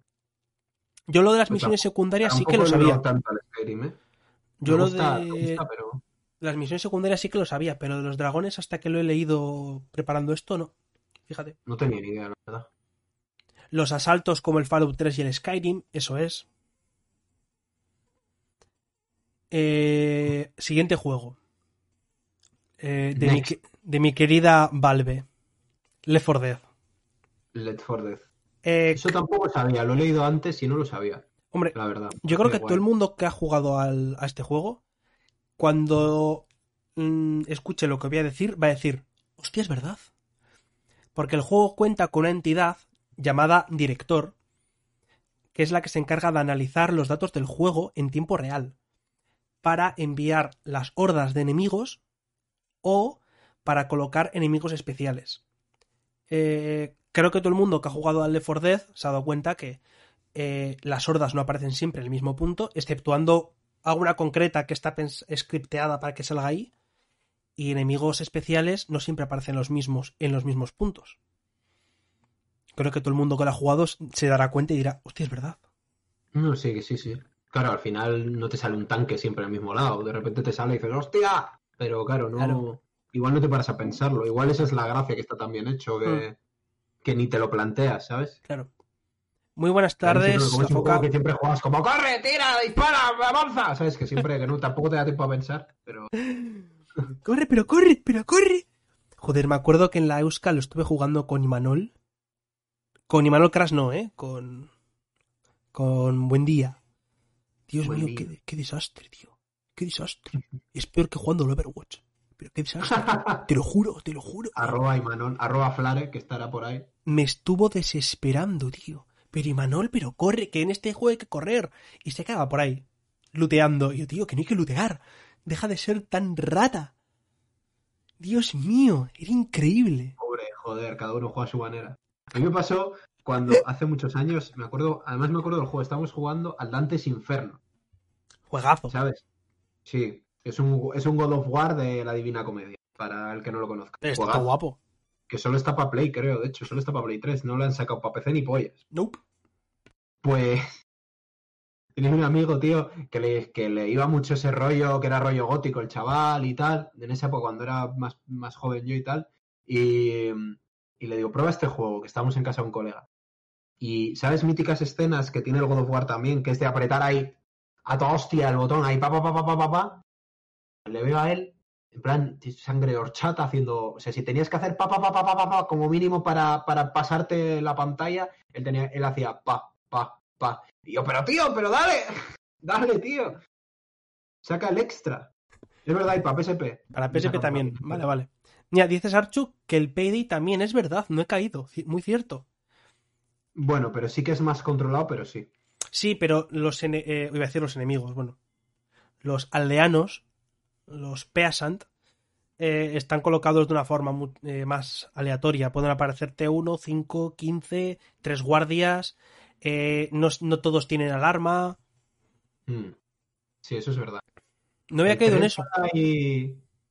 Yo lo de las misiones secundarias sí que lo sabía. tanto al Skyrim, ¿eh? Yo Me lo de me gusta, pero las misiones secundarias sí que lo sabía, pero de los dragones hasta que lo he leído preparando esto, no. Fíjate. no tenía ni idea, la verdad. Los asaltos como el Fallout 3 y el Skyrim, eso es. Eh, siguiente juego. Eh, de, mi, de querida Valve. Left 4 Dead. Let for Dead. Eh, Eso tampoco sabía, lo he leído antes y no lo sabía, hombre, la verdad. yo creo que Igual. todo el mundo que ha jugado al- a este juego, cuando mm, escuche lo que voy a decir, va a decir, hostia, es verdad. Porque el juego cuenta con una entidad llamada director, que es la que se encarga de analizar los datos del juego en tiempo real, para enviar las hordas de enemigos o para colocar enemigos especiales. Eh, creo que todo el mundo que ha jugado al Left 4 Dead se ha dado cuenta que eh, las hordas no aparecen siempre en el mismo punto, exceptuando alguna concreta que está scripteada para que salga ahí, y enemigos especiales no siempre aparecen los mismos en los mismos puntos. Creo que todo el mundo que lo ha jugado se dará cuenta y dirá, hostia, es verdad. No, sí, sí, sí. Claro, al final no te sale un tanque siempre al mismo lado. De repente te sale y dices, ¡hostia! Pero claro, no. Claro. Igual no te paras a pensarlo. Igual esa es la gracia que está tan bien hecho, Mm. que, que ni te lo planteas, ¿sabes? Claro. Muy buenas Claro, tardes, siempre- como es que siempre juegas como ¡corre, tira, dispara, avanza! ¿Sabes? Que siempre que no, tampoco te da tiempo a pensar, pero. Corre, pero corre, pero corre. Joder, me acuerdo que en la Euska lo estuve jugando con Imanol. Con Imanol Crash no, ¿eh? Con. Con Buen Día. Dios Buen mío, Día. qué, qué desastre, tío. Qué desastre. Es peor que jugando al Overwatch. Pero qué desastre. te lo juro, te lo juro. arroba Imanol, arroba Flare, que estará por ahí. Me estuvo desesperando, tío. Pero Imanol, pero corre, que en este juego hay que correr. Y se caga por ahí, luteando. Y yo, tío, que no hay que lutear. Deja de ser tan rata. Dios mío, era increíble. Pobre, joder, cada uno juega a su manera. A mí me pasó cuando hace muchos años, me acuerdo, además me acuerdo del juego, estábamos jugando al Dante's Inferno, Juegazo. ¿sabes? Sí, es un, es un God of War de la Divina Comedia, para el que no lo conozca. Pero está Juegazo, guapo. que solo está para Play, creo, de hecho, solo está para Play 3, no lo han sacado para PC ni pollas. Nope. Pues tenía un amigo, tío, que le, que le iba mucho ese rollo, que era rollo gótico, el chaval y tal, en esa época cuando era más, más joven yo y tal, y, y le digo, prueba este juego, que estamos en casa de un colega. Y, ¿sabes míticas escenas que tiene el God of War también, que es de apretar ahí a toda hostia el botón, ahí pa pa pa pa pa pa pa? Le veo a él, en plan, sangre horchata haciendo, o sea, si tenías que hacer pa pa pa pa pa pa, pa, como mínimo para, para pasarte la pantalla, él tenía, él hacía pa, pa, pa. Y yo, pero tío, pero dale, dale, tío. Saca el extra. Es verdad, y para PSP. Para PSP también. Vale, vale. Mira, dices Archu que el Payday también es verdad, no he caído. Muy cierto. Bueno, pero sí que es más controlado, pero sí. Sí, pero los eh, iba a decir los enemigos, bueno. Los aldeanos, los Peasant, eh, están colocados de una forma eh, más aleatoria. Pueden aparecerte uno, cinco, quince, tres guardias. no, no todos tienen alarma. Mm. Sí, eso es verdad. No había caído en eso.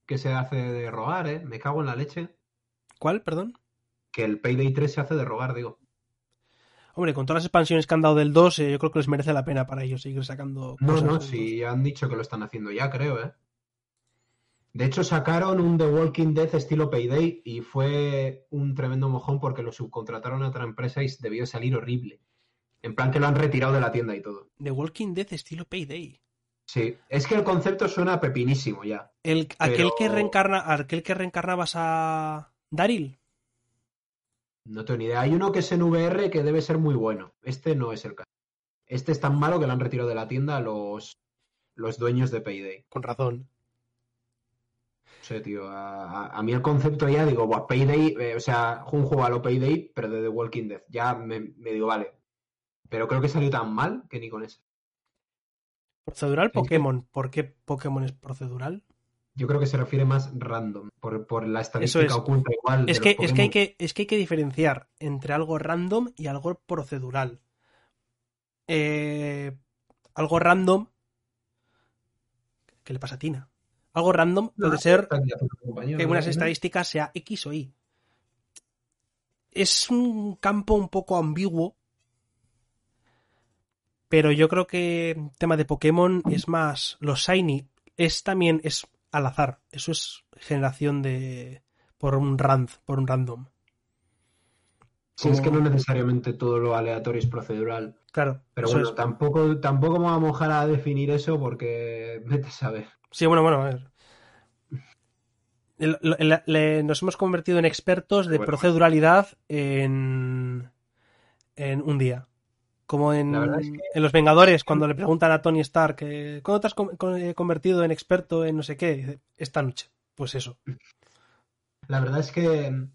Que se hace de rogar, ¿eh? Me cago en la leche. ¿Cuál? Perdón. Que el Payday 3 se hace de rogar, digo. Hombre, con todas las expansiones que han dado del 2, eh, yo creo que les merece la pena para ellos seguir sacando No, cosas. no, del sí, han dicho que lo están haciendo ya, creo, ¿eh? De hecho, sacaron un The Walking Dead estilo Payday y fue un tremendo mojón porque lo subcontrataron a otra empresa y debió salir horrible. En plan que lo han retirado de la tienda y todo. 2. The Walking Dead estilo Payday. Sí, es que el concepto suena pepinísimo ya. El, aquel, que reencarna, aquel que reencarnabas a Daryl. No tengo ni idea. Hay uno que es en VR que debe ser muy bueno. Este no es el caso. Este es tan malo que lo han retirado de la tienda los, los dueños de Payday. Con razón. No sé, tío. A, a- a mí el concepto ya, digo, buah, Payday, eh, o sea, un juego a lo Payday, pero de The Walking Dead. Ya me, me digo, vale. Pero creo que salió tan mal que ni con ese. Procedural. Pokémon. ¿Por qué Pokémon es procedural? Yo creo que se refiere más random, por, por la estadística es. oculta igual. de Es los que, es, que hay que, es que hay que diferenciar entre algo random y algo procedural. Eh, algo random. ¿Qué le pasa a Tina? Algo random No, puede ser que unas estadísticas sea X o Y. Es un campo un poco ambiguo. Pero yo creo que el tema de Pokémon es más. Los Shiny es también es al azar. Eso es generación de. por un rand, por un random. Sí, es que no necesariamente todo lo aleatorio es procedural. Claro. Pero bueno, es. tampoco, tampoco me voy a mojar a definir eso porque vete a saber. Sí, bueno, bueno, a ver. El- el- le- nos hemos convertido en expertos de Bueno, proceduralidad en, en un día. Como en, es que- en Los Vengadores, cuando le preguntan a Tony Stark, ¿cuándo te has eh, convertido en experto en no sé qué? Dice, Esta noche. Pues eso. La verdad es que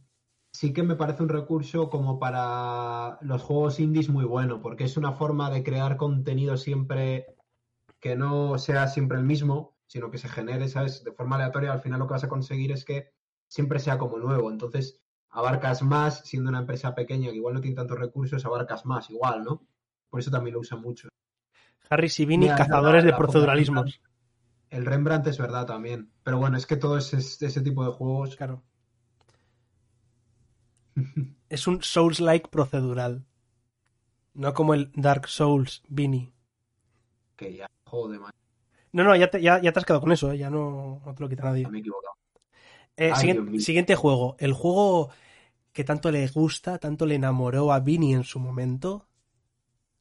sí que me parece un recurso como para los juegos indies muy bueno, porque es una forma de crear contenido siempre que no sea siempre el mismo, sino que se genere, ¿sabes? De forma aleatoria, al final lo que vas a conseguir es que siempre sea como nuevo. Entonces, abarcas más, siendo una empresa pequeña que igual no tiene tantos recursos, abarcas más, igual, ¿no? Por eso también lo usan mucho. Harry Sivini, Mira, cazadores la- de proceduralismos. El Rembrandt es verdad también. Pero bueno, es que todo ese, ese tipo de juegos. Claro. Es un Souls-like procedural. No como el Dark Souls Vini. Que ya, joder, man, No, no, ya te, ya, ya te has quedado con eso, ¿eh? ya no, no te lo quita nadie. me he equivocado. Eh, Ay, siguiente, siguiente juego. El juego que tanto le gusta, tanto le enamoró a Vini en su momento.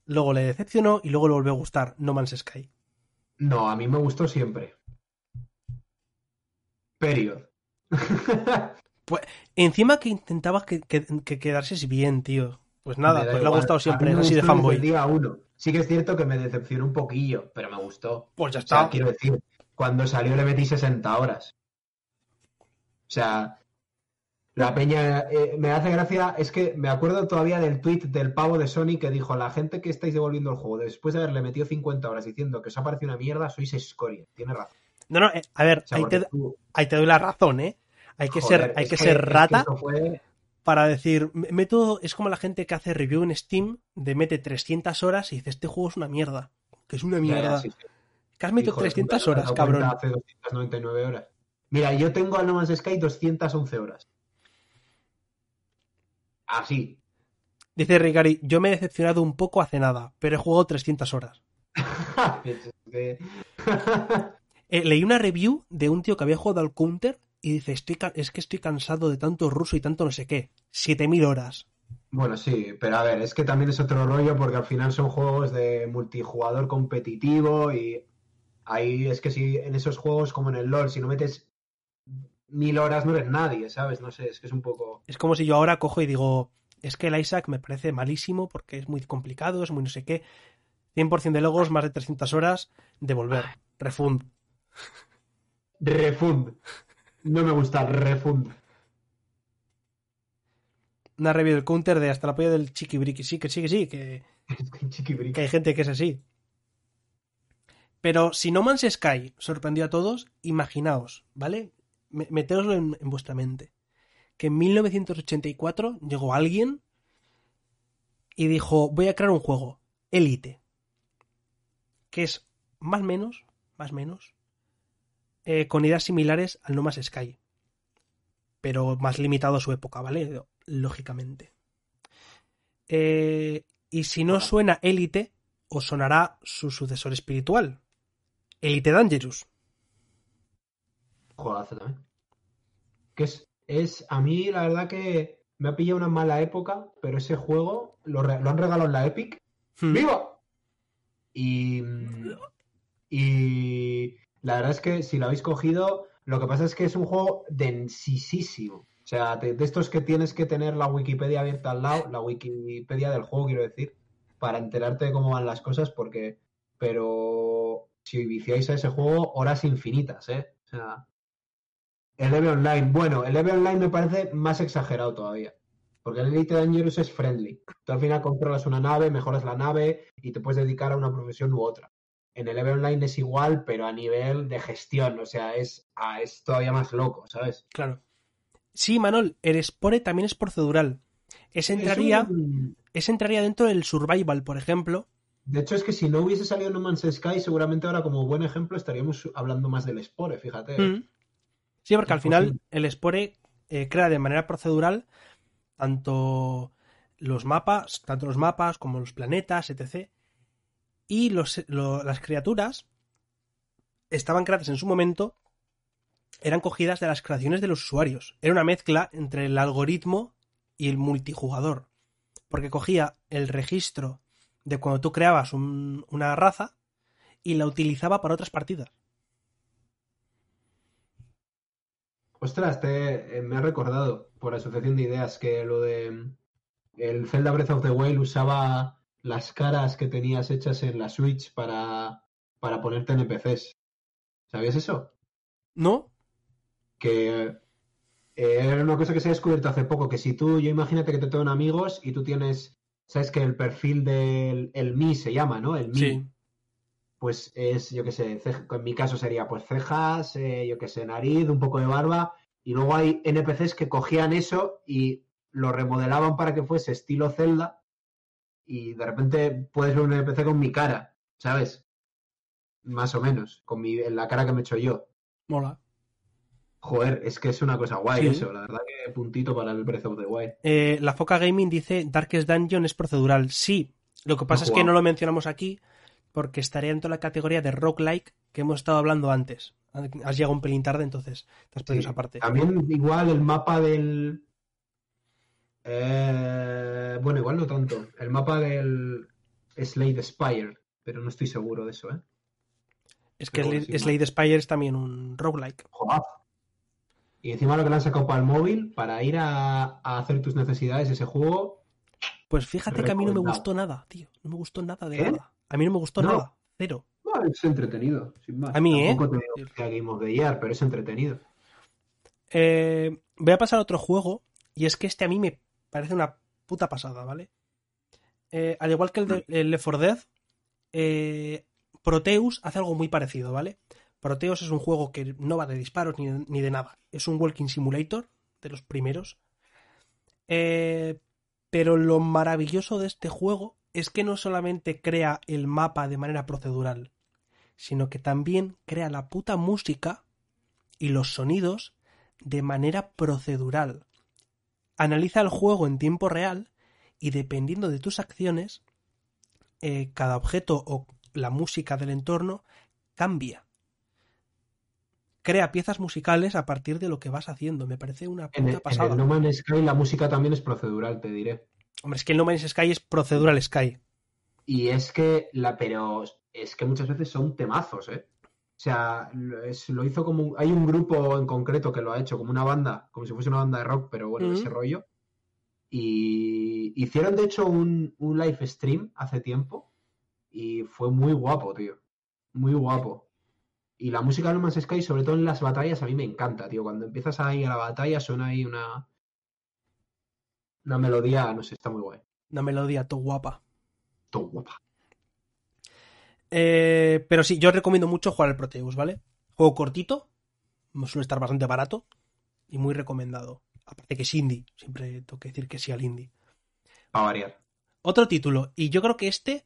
Luego le decepcionó y luego le volvió a gustar. No Man's Sky. No, a mí me gustó siempre. Period. Encima que intentaba que, que, que quedarses bien, tío. Pues nada, pues le ha gustado siempre, así de fanboy. día uno. Sí que es cierto que me decepcionó un poquillo, pero me gustó. Pues ya O sea, está. quiero decir, cuando salió le metí 60 horas. O sea, la peña eh, me hace gracia, es que me acuerdo todavía del tweet del pavo de Sony que dijo, la gente que estáis devolviendo el juego después de haberle metido 50 horas diciendo que os ha parecido una mierda, sois escoria. Tiene razón. No, no, eh, a ver, O sea, ahí te, tú- ahí te doy la razón, ¿eh? Hay que joder, ser, hay que ser rata fue- para decir, me- meto, es como la gente que hace review en Steam de mete 300 horas y dice, este juego es una mierda. Que es una mierda. sí, sí. Que has metido Hijo de 300 puta, ¿no te horas, cabrón. Hace 299 horas. Mira, yo tengo al No Man's Sky 211 horas. Así. Dice Rigari, yo me he decepcionado un poco hace nada, pero he jugado 300 horas. Eh, leí una review de un tío que había jugado al Counter y dice, estoy es que estoy cansado de tanto ruso y tanto no sé qué. 7000 horas. Bueno, sí, pero a ver, es que también es otro rollo porque al final son juegos de multijugador competitivo y ahí es que si en esos juegos como en el LOL, si no metes mil horas no eres nadie, ¿sabes? No sé, es que es un poco... Es como si yo ahora cojo y digo, es que el Isaac me parece malísimo porque es muy complicado, es muy no sé qué. 100% de logos, más de 300 horas, devolver, refund. refund. No me gusta, refund. Una review del counter de hasta la polla del chiquibriqui. Sí, que sí, que sí, que, que hay gente que es así. Pero si No Man's Sky sorprendió a todos, imaginaos, ¿vale? Me- Meteoslo en, vuestra mente. Que en 1984 llegó alguien y dijo, voy a crear un juego, Elite. Que es más menos, más menos, eh, con ideas similares al No Man's Sky. Pero más limitado a su época, ¿vale? Lógicamente. Eh, y si no suena Elite, os sonará su sucesor espiritual, Elite Dangerous. También. Que es, es, a mí la verdad que me ha pillado una mala época, pero ese juego lo han regalado en la Epic. Hmm. ¡Viva! Y, y la verdad es que si lo habéis cogido, lo que pasa es que es un juego densísimo. O sea, de, de estos que tienes que tener la Wikipedia abierta al lado, la Wikipedia del juego, quiero decir, para enterarte de cómo van las cosas, porque, pero si viciáis a ese juego, horas infinitas, ¿eh? O sea, el EVE Online, bueno, el EVE Online me parece más exagerado todavía. Porque el Elite Dangerous es friendly. Tú al final controlas una nave, mejoras la nave y te puedes dedicar a una profesión u otra. En el EVE Online es igual, pero a nivel de gestión, o sea, es, es todavía más loco, ¿sabes? Claro. Sí, Manol, el Spore también es procedural. Ese entraría, Es un- ese entraría dentro del Survival, por ejemplo. De hecho, es que si no hubiese salido No Man's Sky, seguramente ahora como buen ejemplo estaríamos hablando más del Spore, fíjate. Mm. Sí, porque al final el Spore eh, crea de manera procedural tanto los mapas, tanto los mapas como los planetas, etc. Y los, lo- las criaturas estaban creadas en su momento, eran cogidas de las creaciones de los usuarios. Era una mezcla entre el algoritmo y el multijugador. Porque cogía el registro de cuando tú creabas un- una raza y la utilizaba para otras partidas. Ostras, te, eh, me ha recordado por asociación de ideas que lo de mm, el Zelda Breath of the Wild usaba las caras que tenías hechas en la Switch para, para ponerte NPCs. ¿Sabías eso? ¿No? Que eh, era una cosa que se ha descubierto hace poco, que si tú, yo imagínate que te tengo amigos y tú tienes, sabes que el perfil del el Mi se llama, ¿no? El Mi. Sí. Pues es, yo qué sé, en mi caso sería pues cejas, eh, yo qué sé, nariz, un poco de barba, y luego hay NPCs que cogían eso y lo remodelaban para que fuese estilo Zelda, y de repente puedes ver un NPC con mi cara, ¿sabes? Más o menos, con mi, en la cara que me he hecho yo. Mola. Joder, es que es una cosa guay Sí. eso, la verdad que puntito para el Breath of the Wild. Eh, la Foca Gaming dice Darkest Dungeon es procedural. Sí, lo que pasa No he es que no lo mencionamos aquí porque estaría dentro de la categoría de roguelike que hemos estado hablando antes. Has llegado un pelín tarde, entonces te has perdido Sí. esa parte. También igual el mapa del... eh, bueno, igual no tanto. El mapa del Slade Spire, pero no estoy seguro de eso, ¿eh? Es que Slade Spire es también un roguelike. Joder. Y encima lo que le han sacado para el móvil, para ir a, a hacer tus necesidades, ese juego... Pues fíjate que a mí no me gustó nada, tío. No me gustó nada de ¿Qué? nada. A mí no me gustó No. nada. Cero. bueno, es entretenido, sin más. A mí, ¿eh? Tampoco te digo que Game of the Year, pero es entretenido. Eh, voy a pasar a otro juego y es que este a mí me parece una puta pasada, ¿vale? Eh, al igual que el de el Left 4 Dead, eh, Proteus hace algo muy parecido, ¿vale? Proteus es un juego que no va de disparos ni, ni de nada. Es un walking simulator de los primeros. Eh, pero lo maravilloso de este juego es que no solamente crea el mapa de manera procedural, sino que también crea la puta música y los sonidos de manera procedural. Analiza el juego en tiempo real y dependiendo de tus acciones, eh, cada objeto o la música del entorno cambia. Crea piezas musicales a partir de lo que vas haciendo. Me parece una En puta el, en el pasada. No Man's Sky la música también es procedural, te diré. Hombre, es que el No Man's Sky es procedural Sky. Y es que la, pero es que muchas veces son temazos, ¿eh? O sea, lo- es- lo hizo como un- hay un grupo en concreto que lo ha hecho como una banda, como si fuese una banda de rock, pero bueno, ese rollo. Y hicieron de hecho un, un live stream hace tiempo y fue muy guapo, tío. Muy guapo. Y la música de No Man's Sky, sobre todo en las batallas, a mí me encanta, tío. Cuando empiezas ahí a la batalla, suena ahí una. Una melodía, no sé, está muy guay. Una melodía todo guapa. Todo guapa. Eh, pero sí, yo recomiendo mucho jugar al Proteus, ¿vale? Juego cortito, suele estar bastante barato y muy recomendado. Aparte que es indie, siempre tengo que decir que sí al indie. A variar. Otro título, y yo creo que este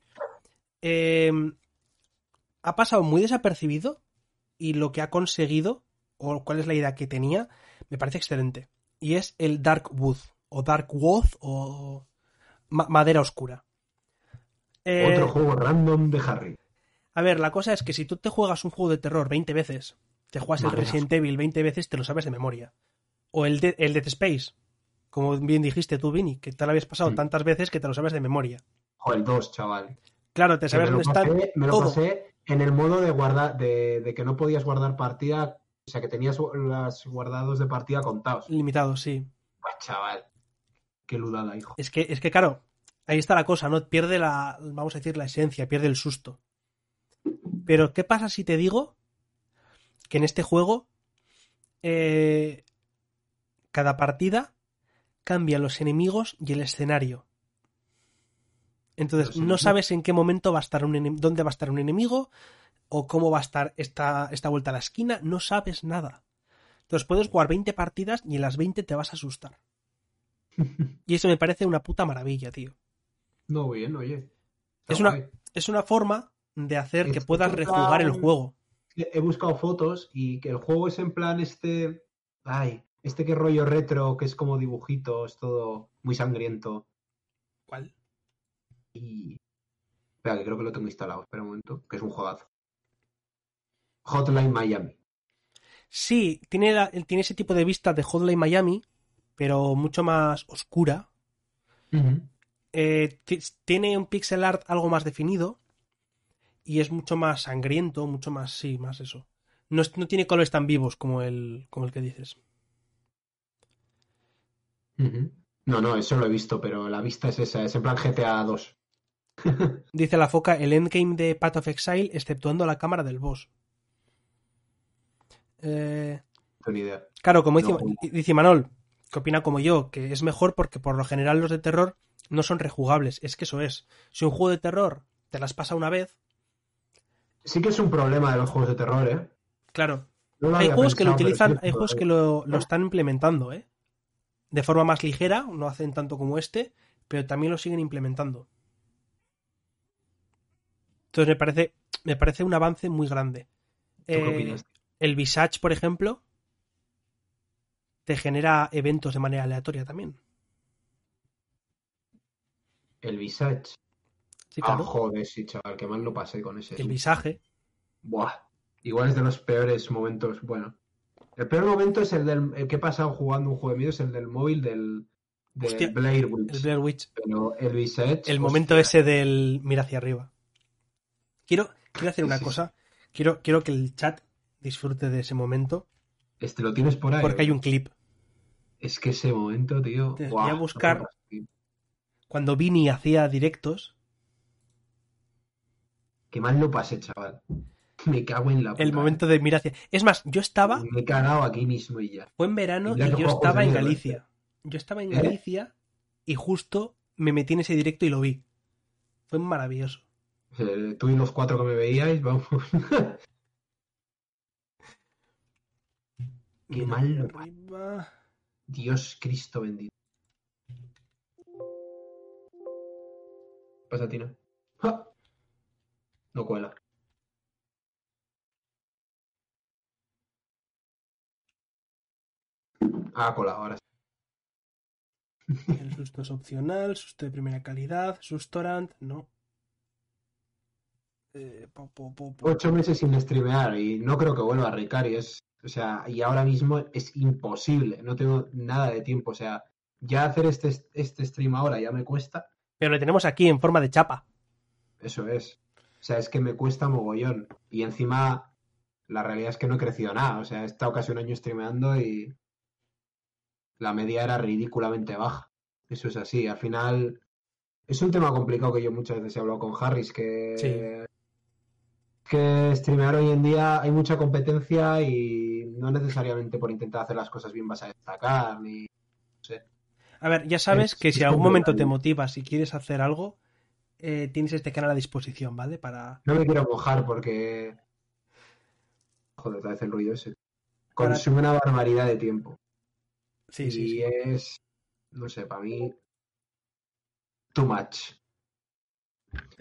eh, ha pasado muy desapercibido y lo que ha conseguido, o cuál es la idea que tenía, me parece excelente. Y es el Dark Wood, o Dark Wood, o ma Madera Oscura. Eh, Otro juego random de Harry. A ver, la cosa es que si tú te juegas un juego de terror 20 veces, te juegas el Resident Evil 20 veces, te lo sabes de memoria. O el, de el Dead Space, como bien dijiste tú, Vini, que te lo habías pasado Mm. tantas veces que te lo sabes de memoria. O el 2, chaval. Claro, te sabes me lo dónde pasé- me lo todo. pasé en el modo de guardar, de, de que no podías guardar partida, o sea que tenías los guardados de partida contados. Limitado, sí. Pues chaval, ludada, hijo. Es que, es que, claro, ahí está la cosa, ¿no? Pierde la, vamos a decir, la esencia, pierde el susto. Pero, ¿qué pasa si te digo que en este juego eh, cada partida cambia los enemigos y el escenario? Entonces, no sabes en qué momento va a estar un dónde va a estar un enemigo o cómo va a estar esta, esta vuelta a la esquina, no sabes nada. Entonces puedes jugar 20 partidas y en las 20 te vas a asustar. Y eso me parece una puta maravilla, tío. No, bien, oye. Es una-. Es una forma de hacer que puedas rejugar el juego. He buscado fotos y que el juego es en plan este. Ay, este que rollo retro, que es como dibujitos, todo muy sangriento. ¿Cuál? Y. Espera, que creo que lo tengo instalado. Espera un momento, que es un juegazo. Hotline Miami. Sí, tiene, la- tiene ese tipo de vista de Hotline Miami, pero mucho más oscura. Eh, ti- tiene un pixel art algo más definido y es mucho más sangriento, mucho más, sí, más eso. No, es- no tiene colores tan vivos como el, como el que dices. No, no, eso lo he visto, pero la vista es esa, es en plan GTA 2. Dice la foca el endgame de Path of Exile, exceptuando la cámara del boss. Eh, No tengo ni idea. Claro, como dice, dice Manol, que opina como yo, que es mejor porque por lo general los de terror no son rejugables. Es que eso es. Si un juego de terror te las pasa una vez, Sí que es un problema de los juegos de terror, ¿eh? claro. No Hay juegos que lo utilizan, sí, hay juegos joder. que lo, lo están implementando, ¿eh? De forma más ligera, no hacen tanto como este, pero también lo siguen implementando. Entonces me parece, me parece un avance muy grande. ¿Tú qué Eh, opinas? el Visage, por ejemplo, te genera eventos de manera aleatoria también. El Visage. Sí, Ah, claro. joder, sí, chaval, que mal lo pasé con ese. el visaje. Buah. Igual es de los peores momentos. Bueno. El peor momento es el del el que he pasado jugando un juego de miedo, es el del móvil del, del Hostia, Blair Witch. El Blair Witch. Pero el Visage. El momento ese del mira hacia arriba. Quiero, quiero hacer una sí, cosa. Quiero, quiero que el chat disfrute de ese momento. Este lo tienes por ahí. Porque ¿o hay qué? un clip. Es que ese momento, tío. Te voy a buscar-. Cuando Vini hacía directos, Qué mal lo pasé, chaval. Me cago en la puta. el momento de mira hacia. Es más, yo estaba. Me he cagado aquí mismo y ya. Fue en verano y yo estaba en mierda, Galicia. Yo estaba en ¿Eh? Galicia y justo me metí en ese directo y lo vi. Fue maravilloso. Eh, tú y los cuatro que me veíais, vamos. Qué Mira mal arriba. Dios Cristo bendito. Pasa, Tina. ¡Ja! No cuela. Ah, cola, ahora sí. El susto es opcional, susto de primera calidad, sustorant, no. Eh, po, po, po, po. Ocho meses sin streamear y no creo que vuelva a Ricari. Es, o sea, y ahora mismo es imposible. No tengo nada de tiempo. O sea, ya hacer este, este stream ahora ya me cuesta. Pero le tenemos aquí en forma de chapa. Eso es. O sea, es que me cuesta mogollón. Y encima, la realidad es que no he crecido nada. O sea, he estado casi un año streameando y la media era ridículamente baja. Eso es así. Al final, es un tema complicado que yo muchas veces he hablado con Harris, que Sí. Que streamear hoy en día hay mucha competencia y no necesariamente por intentar hacer las cosas bien vas a destacar, ni... No sé. A ver, ya sabes Es- que si en algún momento te motivas y quieres hacer algo, eh, tienes este canal a disposición, ¿vale? Para... No me quiero mojar porque... Joder, otra vez el ruido ese. Consume una barbaridad de tiempo. Sí, y sí, sí. es, no sé, para mí, too much.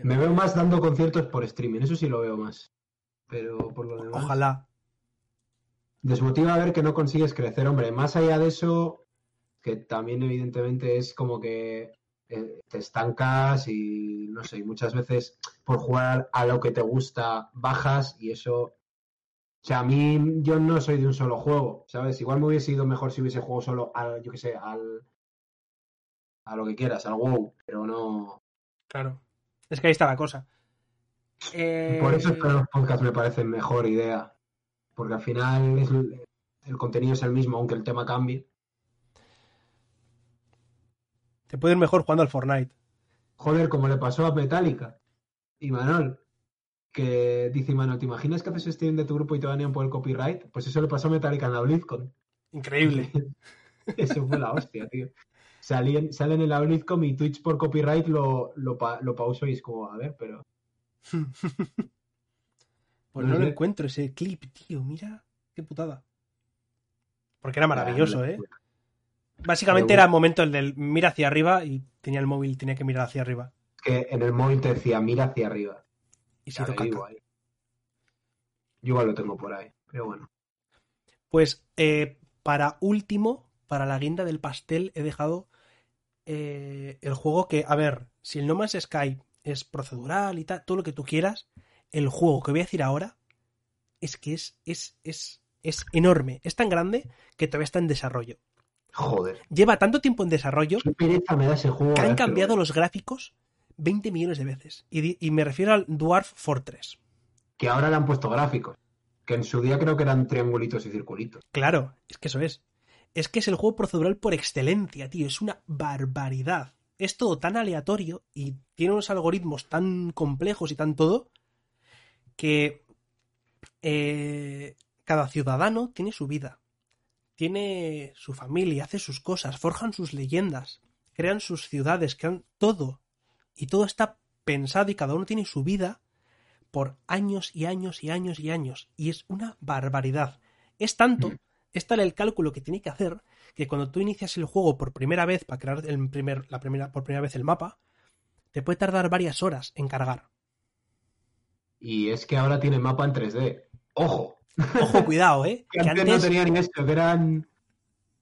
Me veo más dando conciertos por streaming, eso sí lo veo más. Pero por lo demás, Ojalá. desmotiva ver que no consigues crecer. Hombre, más allá de eso, que también evidentemente es como que eh, te estancas y no sé, y muchas veces por jugar a lo que te gusta bajas y eso. O sea, a mí yo no soy de un solo juego, ¿sabes? Igual me hubiese ido mejor si hubiese jugado solo al, yo qué sé, al. a lo que quieras, al WoW, pero no. Claro. Es que ahí está la cosa. Eh, Por eso es que los podcasts me parecen mejor idea. Porque al final es el, el contenido es el mismo, aunque el tema cambie. Te puede ir mejor jugando al Fortnite. Joder, como le pasó a Metallica y Manol. Que dice Manol, ¿te imaginas que haces stream de tu grupo y te banean por el copyright? Pues eso le pasó a Metallica en la BlizzCon. Increíble. Eso fue la hostia, tío. Salían, salen en la BlizzCon y Twitch por copyright lo, lo, pa- lo pauso y es como, a ver, pero. Pues No no lo encuentro ese clip, tío. Mira, qué putada. Porque era maravilloso, ¿eh? Básicamente Pero era el momento el del mira hacia arriba y tenía el móvil, tenía que mirar hacia arriba. Que en el móvil te decía, mira hacia arriba. Y se hizo ahí. Yo igual lo tengo por ahí, pero bueno. Pues eh, para último, para la guinda del pastel, he dejado eh, el juego que, a ver, si el No Man's Sky es procedural y tal, todo lo que tú quieras, el juego que voy a decir ahora es que es, es, es, es enorme, es tan grande que todavía está en desarrollo. Joder. Lleva tanto tiempo en desarrollo me da ese juego. que han cambiado los gráficos 20 millones de veces. Y, y me refiero al Dwarf Fortress. Que ahora le han puesto gráficos. Que en su día creo que eran triangulitos y circulitos. Claro, es que eso es. Es que es el juego procedural por excelencia, tío. Es una barbaridad. Es todo tan aleatorio y tiene unos algoritmos tan complejos y tan todo que eh, cada ciudadano tiene su vida, tiene su familia, hace sus cosas, forjan sus leyendas, crean sus ciudades, crean todo. Y todo está pensado y cada uno tiene su vida por años y años y años y años. Y es una barbaridad. Es tanto, Mm. Es tal el cálculo que tiene que hacer, que cuando tú inicias el juego por primera vez, para crear el primer, la primera, por primera vez el mapa, te puede tardar varias horas en cargar. Y es que ahora tiene mapa en 3D. ¡Ojo! Ojo, cuidado, ¿eh? Que Que antes no tenían ni esto, que eran.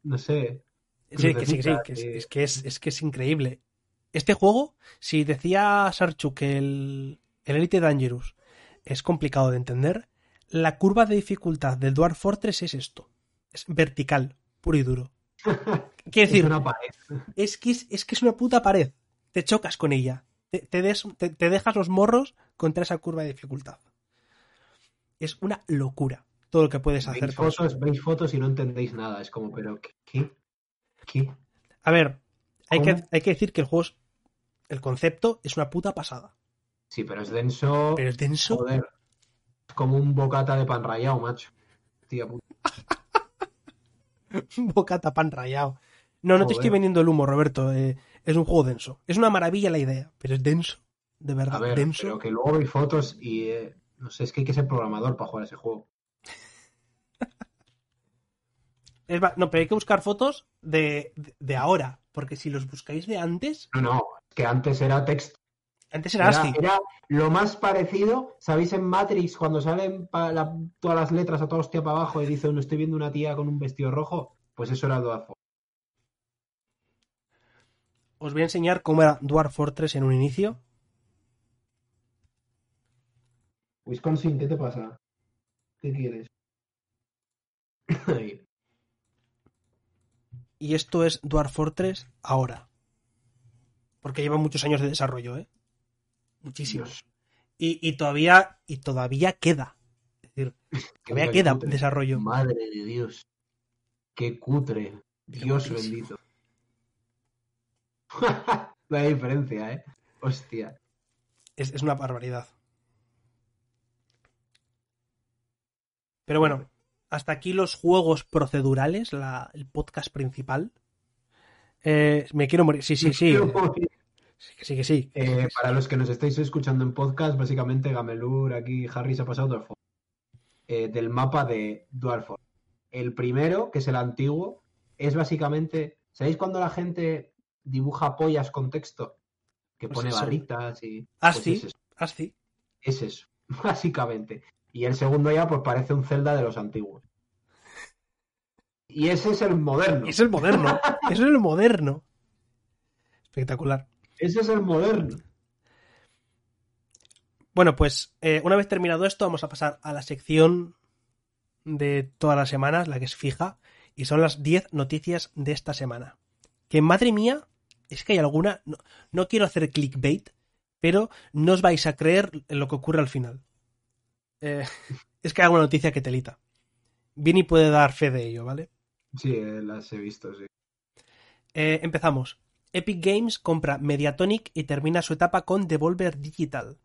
No sé. Sí, que sí, que sí, y- es que es, es que es increíble. Este juego, si decía Sarchu que el, el Elite Dangerous es complicado de entender, la curva de dificultad del Dwarf Fortress es esto. Es vertical, puro y duro. Quiere Es decir, una pared. es que es, es que es una puta pared. Te chocas con ella. Te, te des- te- te dejas los morros contra esa curva de dificultad. Es una locura todo lo que puedes hacer eso. fotos, veis fotos y no entendéis nada. Es como, pero ¿qué? ¿Qué? A ver, hay que, hay que decir que el juego es, el concepto es una puta pasada. Sí, pero es denso. Pero es denso. Joder. Es como un bocata de pan rallado, macho. Tía puta. Bocata pan rayado. No, no te estoy vendiendo el humo, Roberto. eh, es un juego denso. Es una maravilla la idea, pero es denso. De verdad, A ver, denso. pero que luego veis fotos y. eh, no sé, es que hay que ser programador para jugar ese juego. Es no, pero hay que buscar fotos de, de, de ahora. Porque si los buscáis de antes, No, no, es que antes era texto. Antes era Era, ASCII. era lo más parecido, ¿sabéis en Matrix cuando salen la- todas las letras a toda hostia para abajo y dice uno estoy viendo una tía con un vestido rojo? Pues eso era Dwarf Fortress. Os voy a enseñar cómo era Dwarf Fortress en un inicio. Wisconsin, ¿qué te pasa? ¿Qué quieres? Y esto es Dwarf Fortress ahora. Porque lleva muchos años de desarrollo, ¿eh? Muchísimos. Dios, Y, y todavía, y todavía queda. Es decir, todavía qué queda cutre. desarrollo. Madre de Dios. Qué cutre. Dios guapísimo. bendito. La diferencia, ¿eh? Hostia. Es, es una barbaridad. Pero bueno, hasta aquí los juegos procedurales, la, el podcast principal. Eh, me quiero morir. Sí, sí, sí. Sí, que sí, que sí. Eh, para los que nos estáis escuchando en podcast, básicamente Gamelur, aquí Harry se ha pasado eh, del mapa de Dwarf El primero, que es el antiguo, es básicamente. ¿Sabéis cuando la gente dibuja pollas con texto? Que Pues pone eso. barritas y. Así, pues es eso. así. Es eso, básicamente. Y el segundo ya, pues parece un Zelda de los antiguos. Y ese es el moderno. Es el moderno. Es el moderno. Espectacular. Ese es el moderno. Bueno, pues eh, una vez terminado esto, vamos a pasar a la sección de todas las semanas, la que es fija, y son las 10 noticias de esta semana. Que madre mía, es que hay alguna. No, no quiero hacer clickbait, pero no os vais a creer en lo que ocurre al final. Eh, es que hay alguna noticia que telita. Vini puede dar fe de ello, ¿vale? Sí, eh, las he visto, sí. Eh, empezamos. Epic Games compra Mediatonic y termina su etapa con Devolver Digital.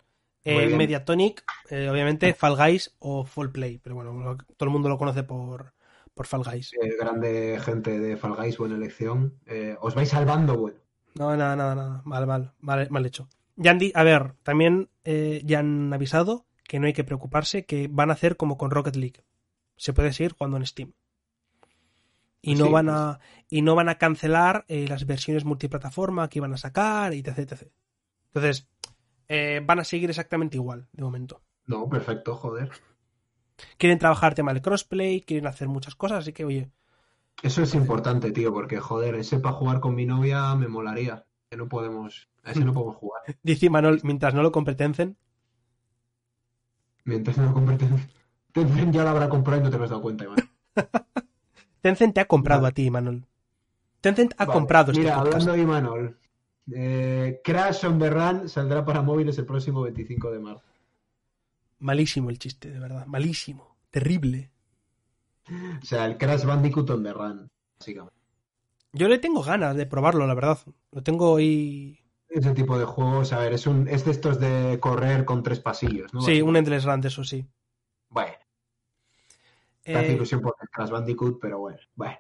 Eh. Mediatonic, eh, obviamente, Fall Guys o Fall Play, pero bueno, lo- todo el mundo lo conoce por, por Fall Guys. Eh, grande gente de Fall Guys, buena elección. Eh, os vais salvando, bueno. No, nada, nada, nada. Mal, mal, mal, mal hecho. Ya han di- a ver, también eh, ya han avisado que no hay que preocuparse, que van a hacer como con Rocket League. Se puede seguir jugando en Steam. Y no Sí, van a. Y no van a cancelar eh, las versiones multiplataforma que iban a sacar, y etc, etc. Entonces, eh, van a seguir exactamente igual, de momento. No, perfecto, joder. Quieren trabajar tema del crossplay, quieren hacer muchas cosas, así que, oye, Eso es importante, tío, porque joder, ese para jugar con mi novia me molaría. Que no podemos, a ese no podemos jugar. dice Manol, mientras no lo competencen, Mientras no Tencent. Tencent ya lo habrá comprado y no te has dado cuenta, Iván. Tencent te ha comprado Vale. a ti, Manol. Tencent ha Vale, comprado este Mira, podcast. hablando de Imanol. Eh, Crash on the Run saldrá para móviles el próximo 25 de marzo. Malísimo el chiste, de verdad. Malísimo. Terrible. O sea, el Crash Bandicoot on the Run, básicamente. Yo le tengo ganas de probarlo, la verdad. Lo tengo ahí. Ese tipo de juegos, a ver, es, un, es de estos de correr con tres pasillos, ¿no? Sí, un Endless Run, eso sí. Bueno, hace Eh, ilusión por Crash Bandicoot, pero bueno, bueno.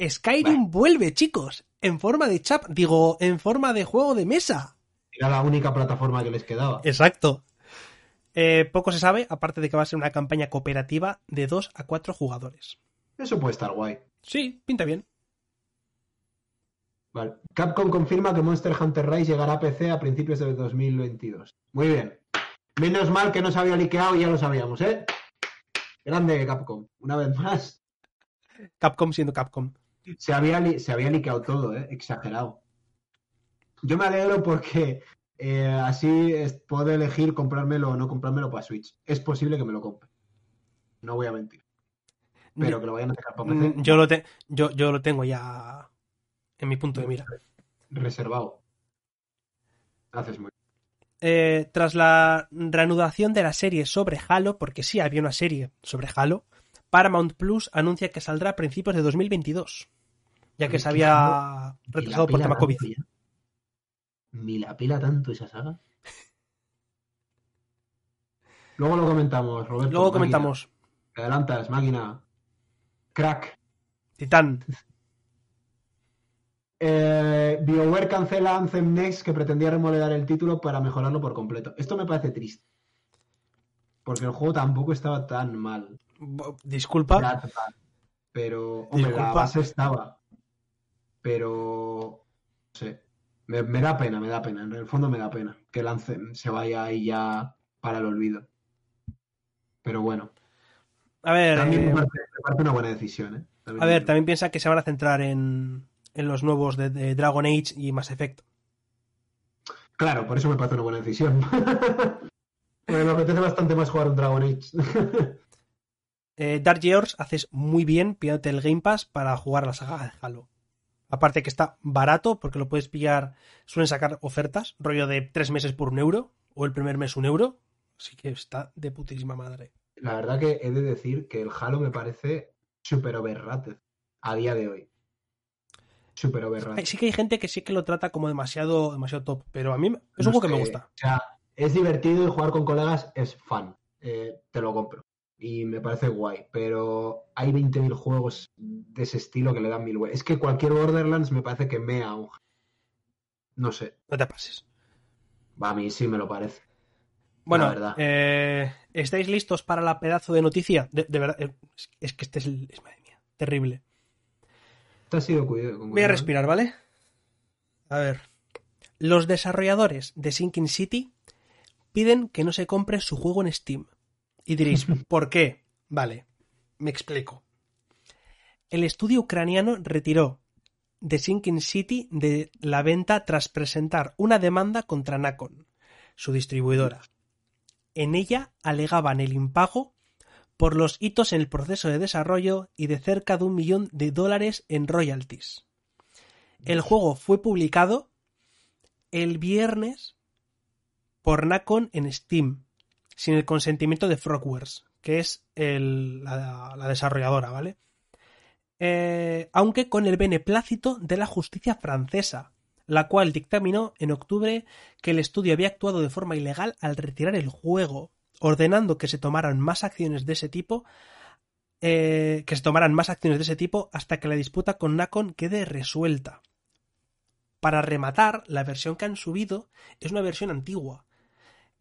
Skyrim vuelve, chicos. En forma de chap. Digo, en forma de juego de mesa. Era la única plataforma que les quedaba. Exacto. Eh, poco se sabe, aparte de que va a ser una campaña cooperativa de 2 a 4 jugadores. Eso puede estar guay. Sí, pinta bien. Vale. Capcom confirma que Monster Hunter Rise llegará a PC a principios de 2022. Muy bien. Menos mal que no se había liqueado y ya lo sabíamos, ¿eh? Grande Capcom. Una vez más, Capcom siendo Capcom. se había, se había liqueado todo, ¿eh? Exagerado. Yo me alegro porque eh, así es- puedo elegir comprármelo o no comprármelo para Switch. Es posible que me lo compre. No voy a mentir. Pero que lo vayan a sacar para PC. Mm, Yo lo, te- yo, yo lo tengo ya en mi punto de mira. Reservado. Haces muy Eh, tras la reanudación de la serie sobre Halo, porque sí había una serie sobre Halo, Paramount Plus anuncia que saldrá a principios de 2022, ya que se había retrasado por la tema pela COVID. ya. Ni la pila tanto esa saga. Luego lo comentamos, Roberto. Luego máquina. comentamos Te adelantas, máquina. Crack. Titán. Eh, BioWare cancela Anthem Next que pretendía remodelar el título para mejorarlo por completo. Esto me parece triste. Porque el juego tampoco estaba tan mal. Disculpa. Pero, hombre, la Disculpa. base estaba. Pero, no sé. Me, me da pena, me da pena. En el fondo me da pena que el Anthem se vaya ahí ya para el olvido. Pero bueno, A ver, también eh, me, parece, me parece una buena decisión. ¿eh? También a ver, también piensa que se van a centrar en, en los nuevos de, de Dragon Age y Mass Effect. Claro, por eso me parece una buena decisión. Me apetece bastante más jugar un Dragon Age. Eh, Dark Years haces muy bien pillándote el Game Pass para jugar la saga de Halo. Aparte que está barato porque lo puedes pillar, suelen sacar ofertas, rollo de tres meses por un euro o el primer mes un euro. Así que está de putísima madre. La verdad que he de decir que el Halo me parece súper overrated a día de hoy. Súper overrated. Sí que hay gente que sí que lo trata como demasiado, demasiado top, pero a mí es un juego que me gusta. O sea, es divertido y jugar con colegas es fan. Eh, te lo compro. y me parece guay, pero hay 20.000 juegos de ese estilo que le dan mil. Es que cualquier Borderlands me parece que mea un... No sé. No te pases. Va, a mí sí me lo parece. Bueno, La verdad. eh, ¿estáis listos para la pedazo de noticia? De, de verdad, eh, es- es que este es, el- es madre mía, terrible. Te has ido cuidado. con Voy a ¿eh? respirar, ¿vale? A ver. Los desarrolladores de Sinking City piden que no se compre su juego en Steam. Y diréis, ¿por qué? Vale, me explico. El estudio ucraniano retiró The Sinking City de la venta tras presentar una demanda contra Nacon, su distribuidora. En ella alegaban el impago por los hitos en el proceso de desarrollo y de cerca de un millón de dólares en royalties. El juego fue publicado el viernes por Nacon en Steam, sin el consentimiento de Frogwares, que es el- la, la desarrolladora, ¿vale? Eh, aunque con el beneplácito de la justicia francesa, la cual dictaminó en octubre que el estudio había actuado de forma ilegal al retirar el juego, ordenando que se tomaran más acciones de ese tipo, eh, que se tomaran más acciones de ese tipo hasta que la disputa con Nacon quede resuelta. Para rematar, la versión que han subido es una versión antigua.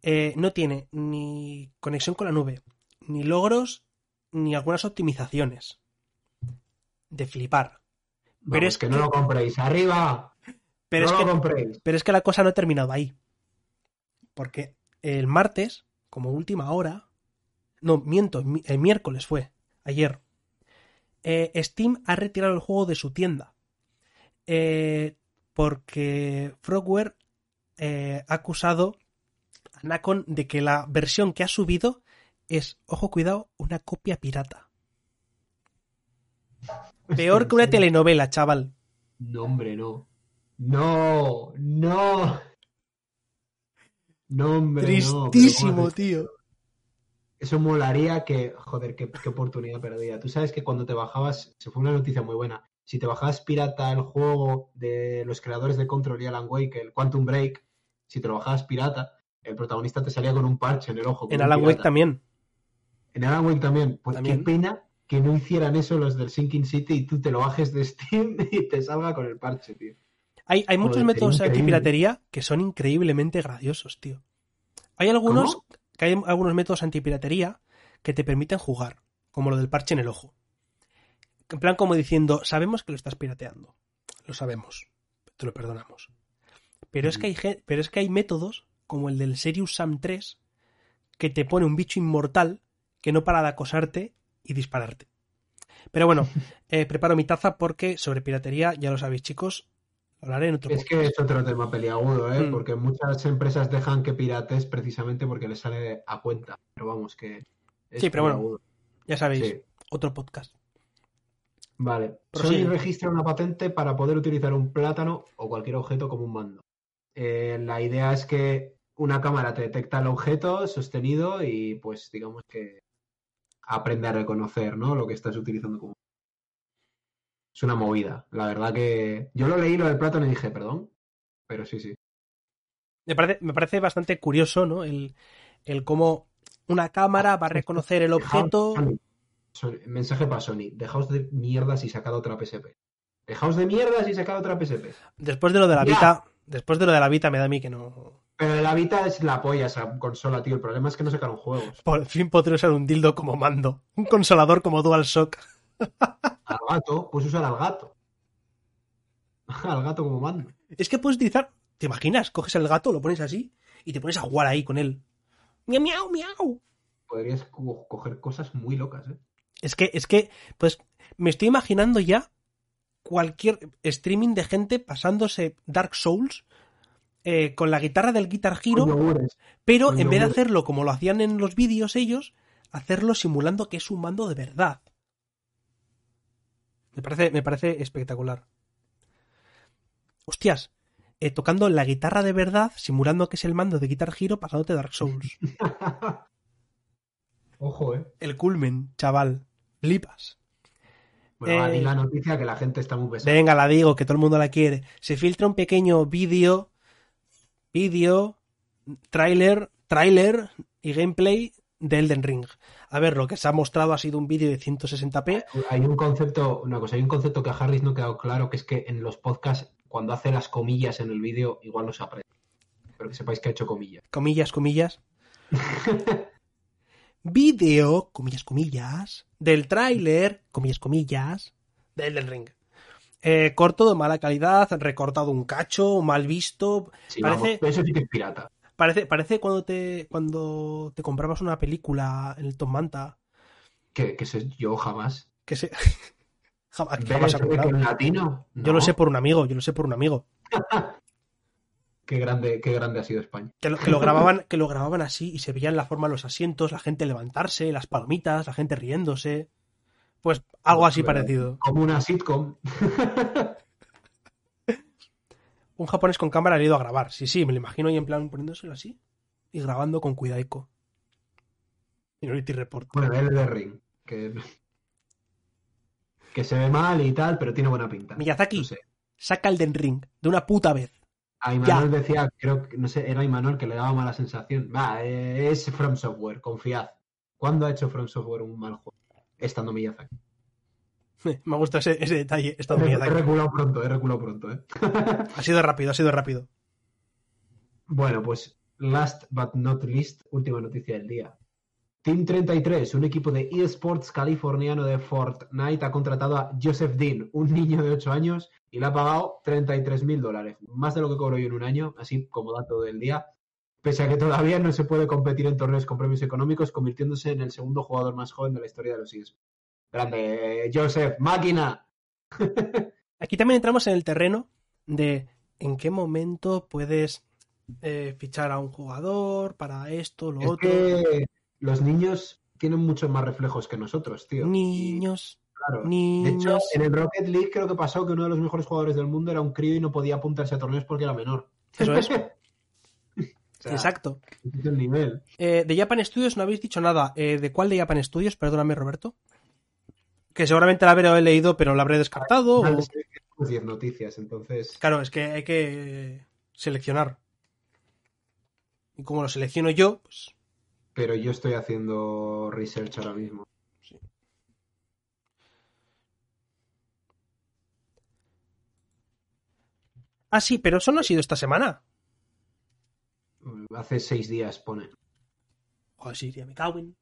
Eh, no tiene ni conexión con la nube, ni logros, ni algunas optimizaciones. De flipar. Vamos, pero es que, no lo compréis. ¡Arriba! Pero no es lo que compréis. Pero es que la cosa no ha terminado ahí. Porque el martes, como última hora. No, miento, mi- el miércoles fue, ayer. eh, Steam ha retirado el juego de su tienda. Eh, porque Frogware eh, ha acusado a Nacon de que la versión que ha subido es, ojo, cuidado, una copia pirata. Peor que una telenovela, chaval. No, hombre, no. No, no. No, hombre, no. pero ¿cómo Tristísimo, haces tío. Eso molaría que, joder, qué, qué oportunidad perdida. Tú sabes que cuando te bajabas, se fue una noticia muy buena. Si te bajabas pirata el juego de los creadores de Control y Alan Wake, el Quantum Break, si te lo bajabas pirata, el protagonista te salía con un parche en el ojo. En Alan Wake también. En Alan Wake también. Pues También. qué pena que no hicieran eso los del Sinking City y tú te lo bajes de Steam y te salga con el parche, tío. Hay, hay muchos Joder, métodos increíble. antipiratería que son increíblemente graciosos, tío. Hay algunos, ¿Cómo? que hay algunos métodos antipiratería que te permiten jugar, como lo del parche en el ojo. En plan como diciendo, sabemos que lo estás pirateando. Lo sabemos. Te lo perdonamos. Pero, es, que hay, pero es que hay métodos, como el del Serious Sam 3, que te pone un bicho inmortal que no para de acosarte y dispararte. Pero bueno, eh, preparo mi taza porque sobre piratería, ya lo sabéis chicos, hablaré en otro Es que es otro tema peliagudo, ¿eh? Mm. Porque muchas empresas dejan que pirates precisamente porque les sale a cuenta. Pero vamos, que. es Sí, pero bueno, peliagudo. Ya sabéis, Sí. otro podcast. Vale. Prosigue. Sony registra una patente para poder utilizar un plátano o cualquier objeto como un mando. Eh, la idea es que una cámara te detecta el objeto sostenido y, pues, digamos que aprende a reconocer, ¿no? Lo que estás utilizando como. Es una movida. La verdad que. Yo lo leí lo del plátano y dije, perdón. Pero sí, sí. Me parece, me parece bastante curioso, ¿no? El, el cómo una cámara va a reconocer el objeto. Sony, mensaje para Sony. Dejaos de mierdas y sacad otra PSP. Dejaos de mierdas y sacad otra PSP. Después de lo de la. Vita, después de lo de la Vita me da a mí que no. Pero la Vita es la polla esa consola, tío. El problema es que no sacaron juegos. Por fin podré usar un dildo como mando. Un consolador como DualShock. Al gato, pues usar al gato. al gato como mando. Es que puedes utilizar. ¿Te imaginas? Coges el gato, lo pones así y te pones a jugar ahí con él. Miau, miau, miau. Podrías co- coger cosas muy locas, ¿eh? Es que, es que, pues, me estoy imaginando ya cualquier streaming de gente pasándose Dark Souls eh, con la guitarra del Guitar Hero, pero en vez de hacerlo como lo hacían en los vídeos ellos, hacerlo simulando que es un mando de verdad. Me parece, me parece espectacular. Hostias, eh, tocando la guitarra de verdad, simulando que es el mando de Guitar Hero, pasándote Dark Souls. Ojo, ¿eh? El culmen, chaval. Flipas. Bueno, Eh, di la noticia que la gente está muy pesada. Venga, la digo, que todo el mundo la quiere. Se filtra un pequeño vídeo, vídeo, tráiler, tráiler y gameplay de Elden Ring. A ver, lo que se ha mostrado ha sido un vídeo de 160p. Hay un concepto, una cosa, hay un concepto que a Harris no ha quedado claro, que es que en los podcasts, cuando hace las comillas en el vídeo, igual no se aprende. Pero que sepáis que ha hecho comillas. Comillas, comillas. vídeo, comillas, comillas, del tráiler, comillas, comillas, de Elden Ring. Eh, corto de mala calidad, recortado un cacho, mal visto. Sí, parece, vamos, eso sí que es pirata. Parece, parece cuando te cuando te comprabas una película en el Tom Manta. Que, que sé yo jamás. Que se... jamás, ¿Ves jamás en latino? Yo lo sé por un amigo, yo lo sé por un amigo. Qué grande, qué grande ha sido España. Que lo, que lo grababan, que lo grababan así y se veían la forma de los asientos, la gente levantarse, las palomitas, la gente riéndose. Pues algo así Pero- parecido. Como una sitcom. Un japonés con cámara le ha ido a grabar. Sí, sí, me lo imagino ahí en plan poniéndoselo así y grabando con cuidaico. Minority Report. Bueno, el de Ring. Que, que se ve mal y tal, pero tiene buena pinta. Miyazaki, No sé. saca el Den Ring de una puta vez. A Imanol decía, creo que, no sé, era Imanol que le daba mala sensación. Va, eh, es From Software, confiad. ¿Cuándo ha hecho From Software un mal juego? Estando Miyazaki. Me gusta ese, ese detalle. He, he reculado pronto, he reculado pronto, eh. Ha sido rápido, ha sido rápido. Bueno, pues last but not least, última noticia del día. Team 33, un equipo de eSports californiano de Fortnite, ha contratado a Joseph Dean, un niño de 8 años, y le ha pagado 33 mil dólares, más de lo que cobro yo en un año, así como dato del día, pese a que todavía no se puede competir en torneos con premios económicos, convirtiéndose en el segundo jugador más joven de la historia de los eSports. Grande, Joseph, máquina. Aquí también entramos en el terreno de en qué momento puedes eh, fichar a un jugador para esto, lo Es otro. que los niños tienen muchos más reflejos que nosotros, tío. Y- Niños, Claro. De niños. hecho, en el Rocket League creo que pasó que uno de los mejores jugadores del mundo era un crío y no podía apuntarse a torneos porque era menor. Eso es. O sea, Exacto. el nivel. Eh, de Japan Studios no habéis dicho nada. Eh, ¿De cuál de Japan Studios? Perdóname, Roberto. Que seguramente la habré leído, pero la habré descartado. Vale, o- es que tenemos 10 noticias, entonces. Claro, es que hay que seleccionar. Y como lo selecciono yo, pues Pero yo estoy haciendo research ahora mismo. Ah, sí, pero eso no ha sido esta semana. Hace 6 días pone. Joder, sí, ya me cago en.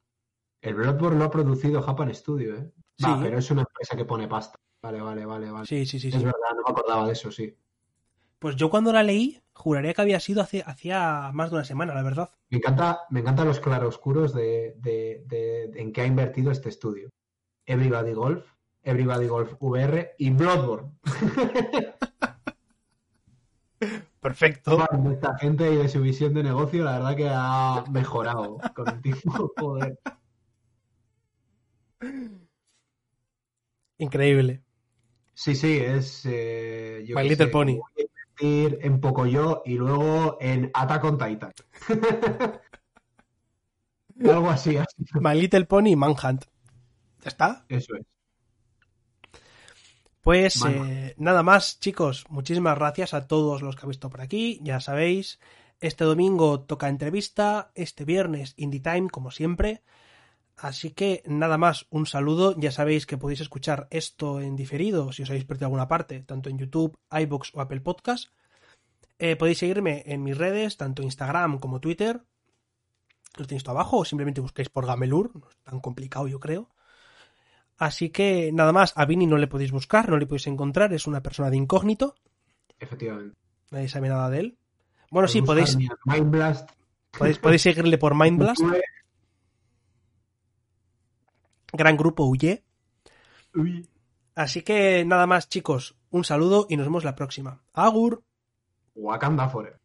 El Bloodborne lo ha producido Japan Studio, ¿eh? Sí. pero es una empresa que pone pasta. Vale, vale, vale, vale. Sí, sí, sí, Es sí. verdad, no me acordaba de eso, sí. Pues yo cuando la leí, juraría que había sido hace, hacía más de una semana, la verdad. Me encanta, me encantan los claroscuros de, de, de, de en qué ha invertido este estudio. Everybody Golf, Everybody Golf VR y Bloodborne. Perfecto. De esta gente y de su visión de negocio, la verdad que ha mejorado con el tiempo. Joder. Increíble. Sí, sí, es. eh, yo My Little sé, Pony. en Pocoyo y luego en Attack on Titan. Algo así, así. My Little Pony Manhunt. ¿Ya está? Eso es. Pues eh, nada más, chicos. Muchísimas gracias a todos los que habéis visto por aquí. Ya sabéis, este domingo toca entrevista, este viernes Indie Time, como siempre. Así que nada más, un saludo. Ya sabéis que podéis escuchar esto en diferido si os habéis perdido alguna parte, tanto en YouTube, iBox o Apple Podcast. Eh, podéis seguirme en mis redes, tanto Instagram como Twitter. Lo tenéis todo abajo o simplemente buscáis por Gamelur. No es tan complicado, yo creo. Así que nada más, a Vini no le podéis buscar, no le podéis encontrar, es una persona de incógnito, Efectivamente. nadie sabe nada de él. Bueno, sí, Podéis podéis, buscar mi Mind Blast. podéis, podéis seguirle por Mindblast, Uy, gran grupo Huye. uy. Así que nada más, chicos, un saludo y nos vemos la próxima. Agur. Wakanda Forever.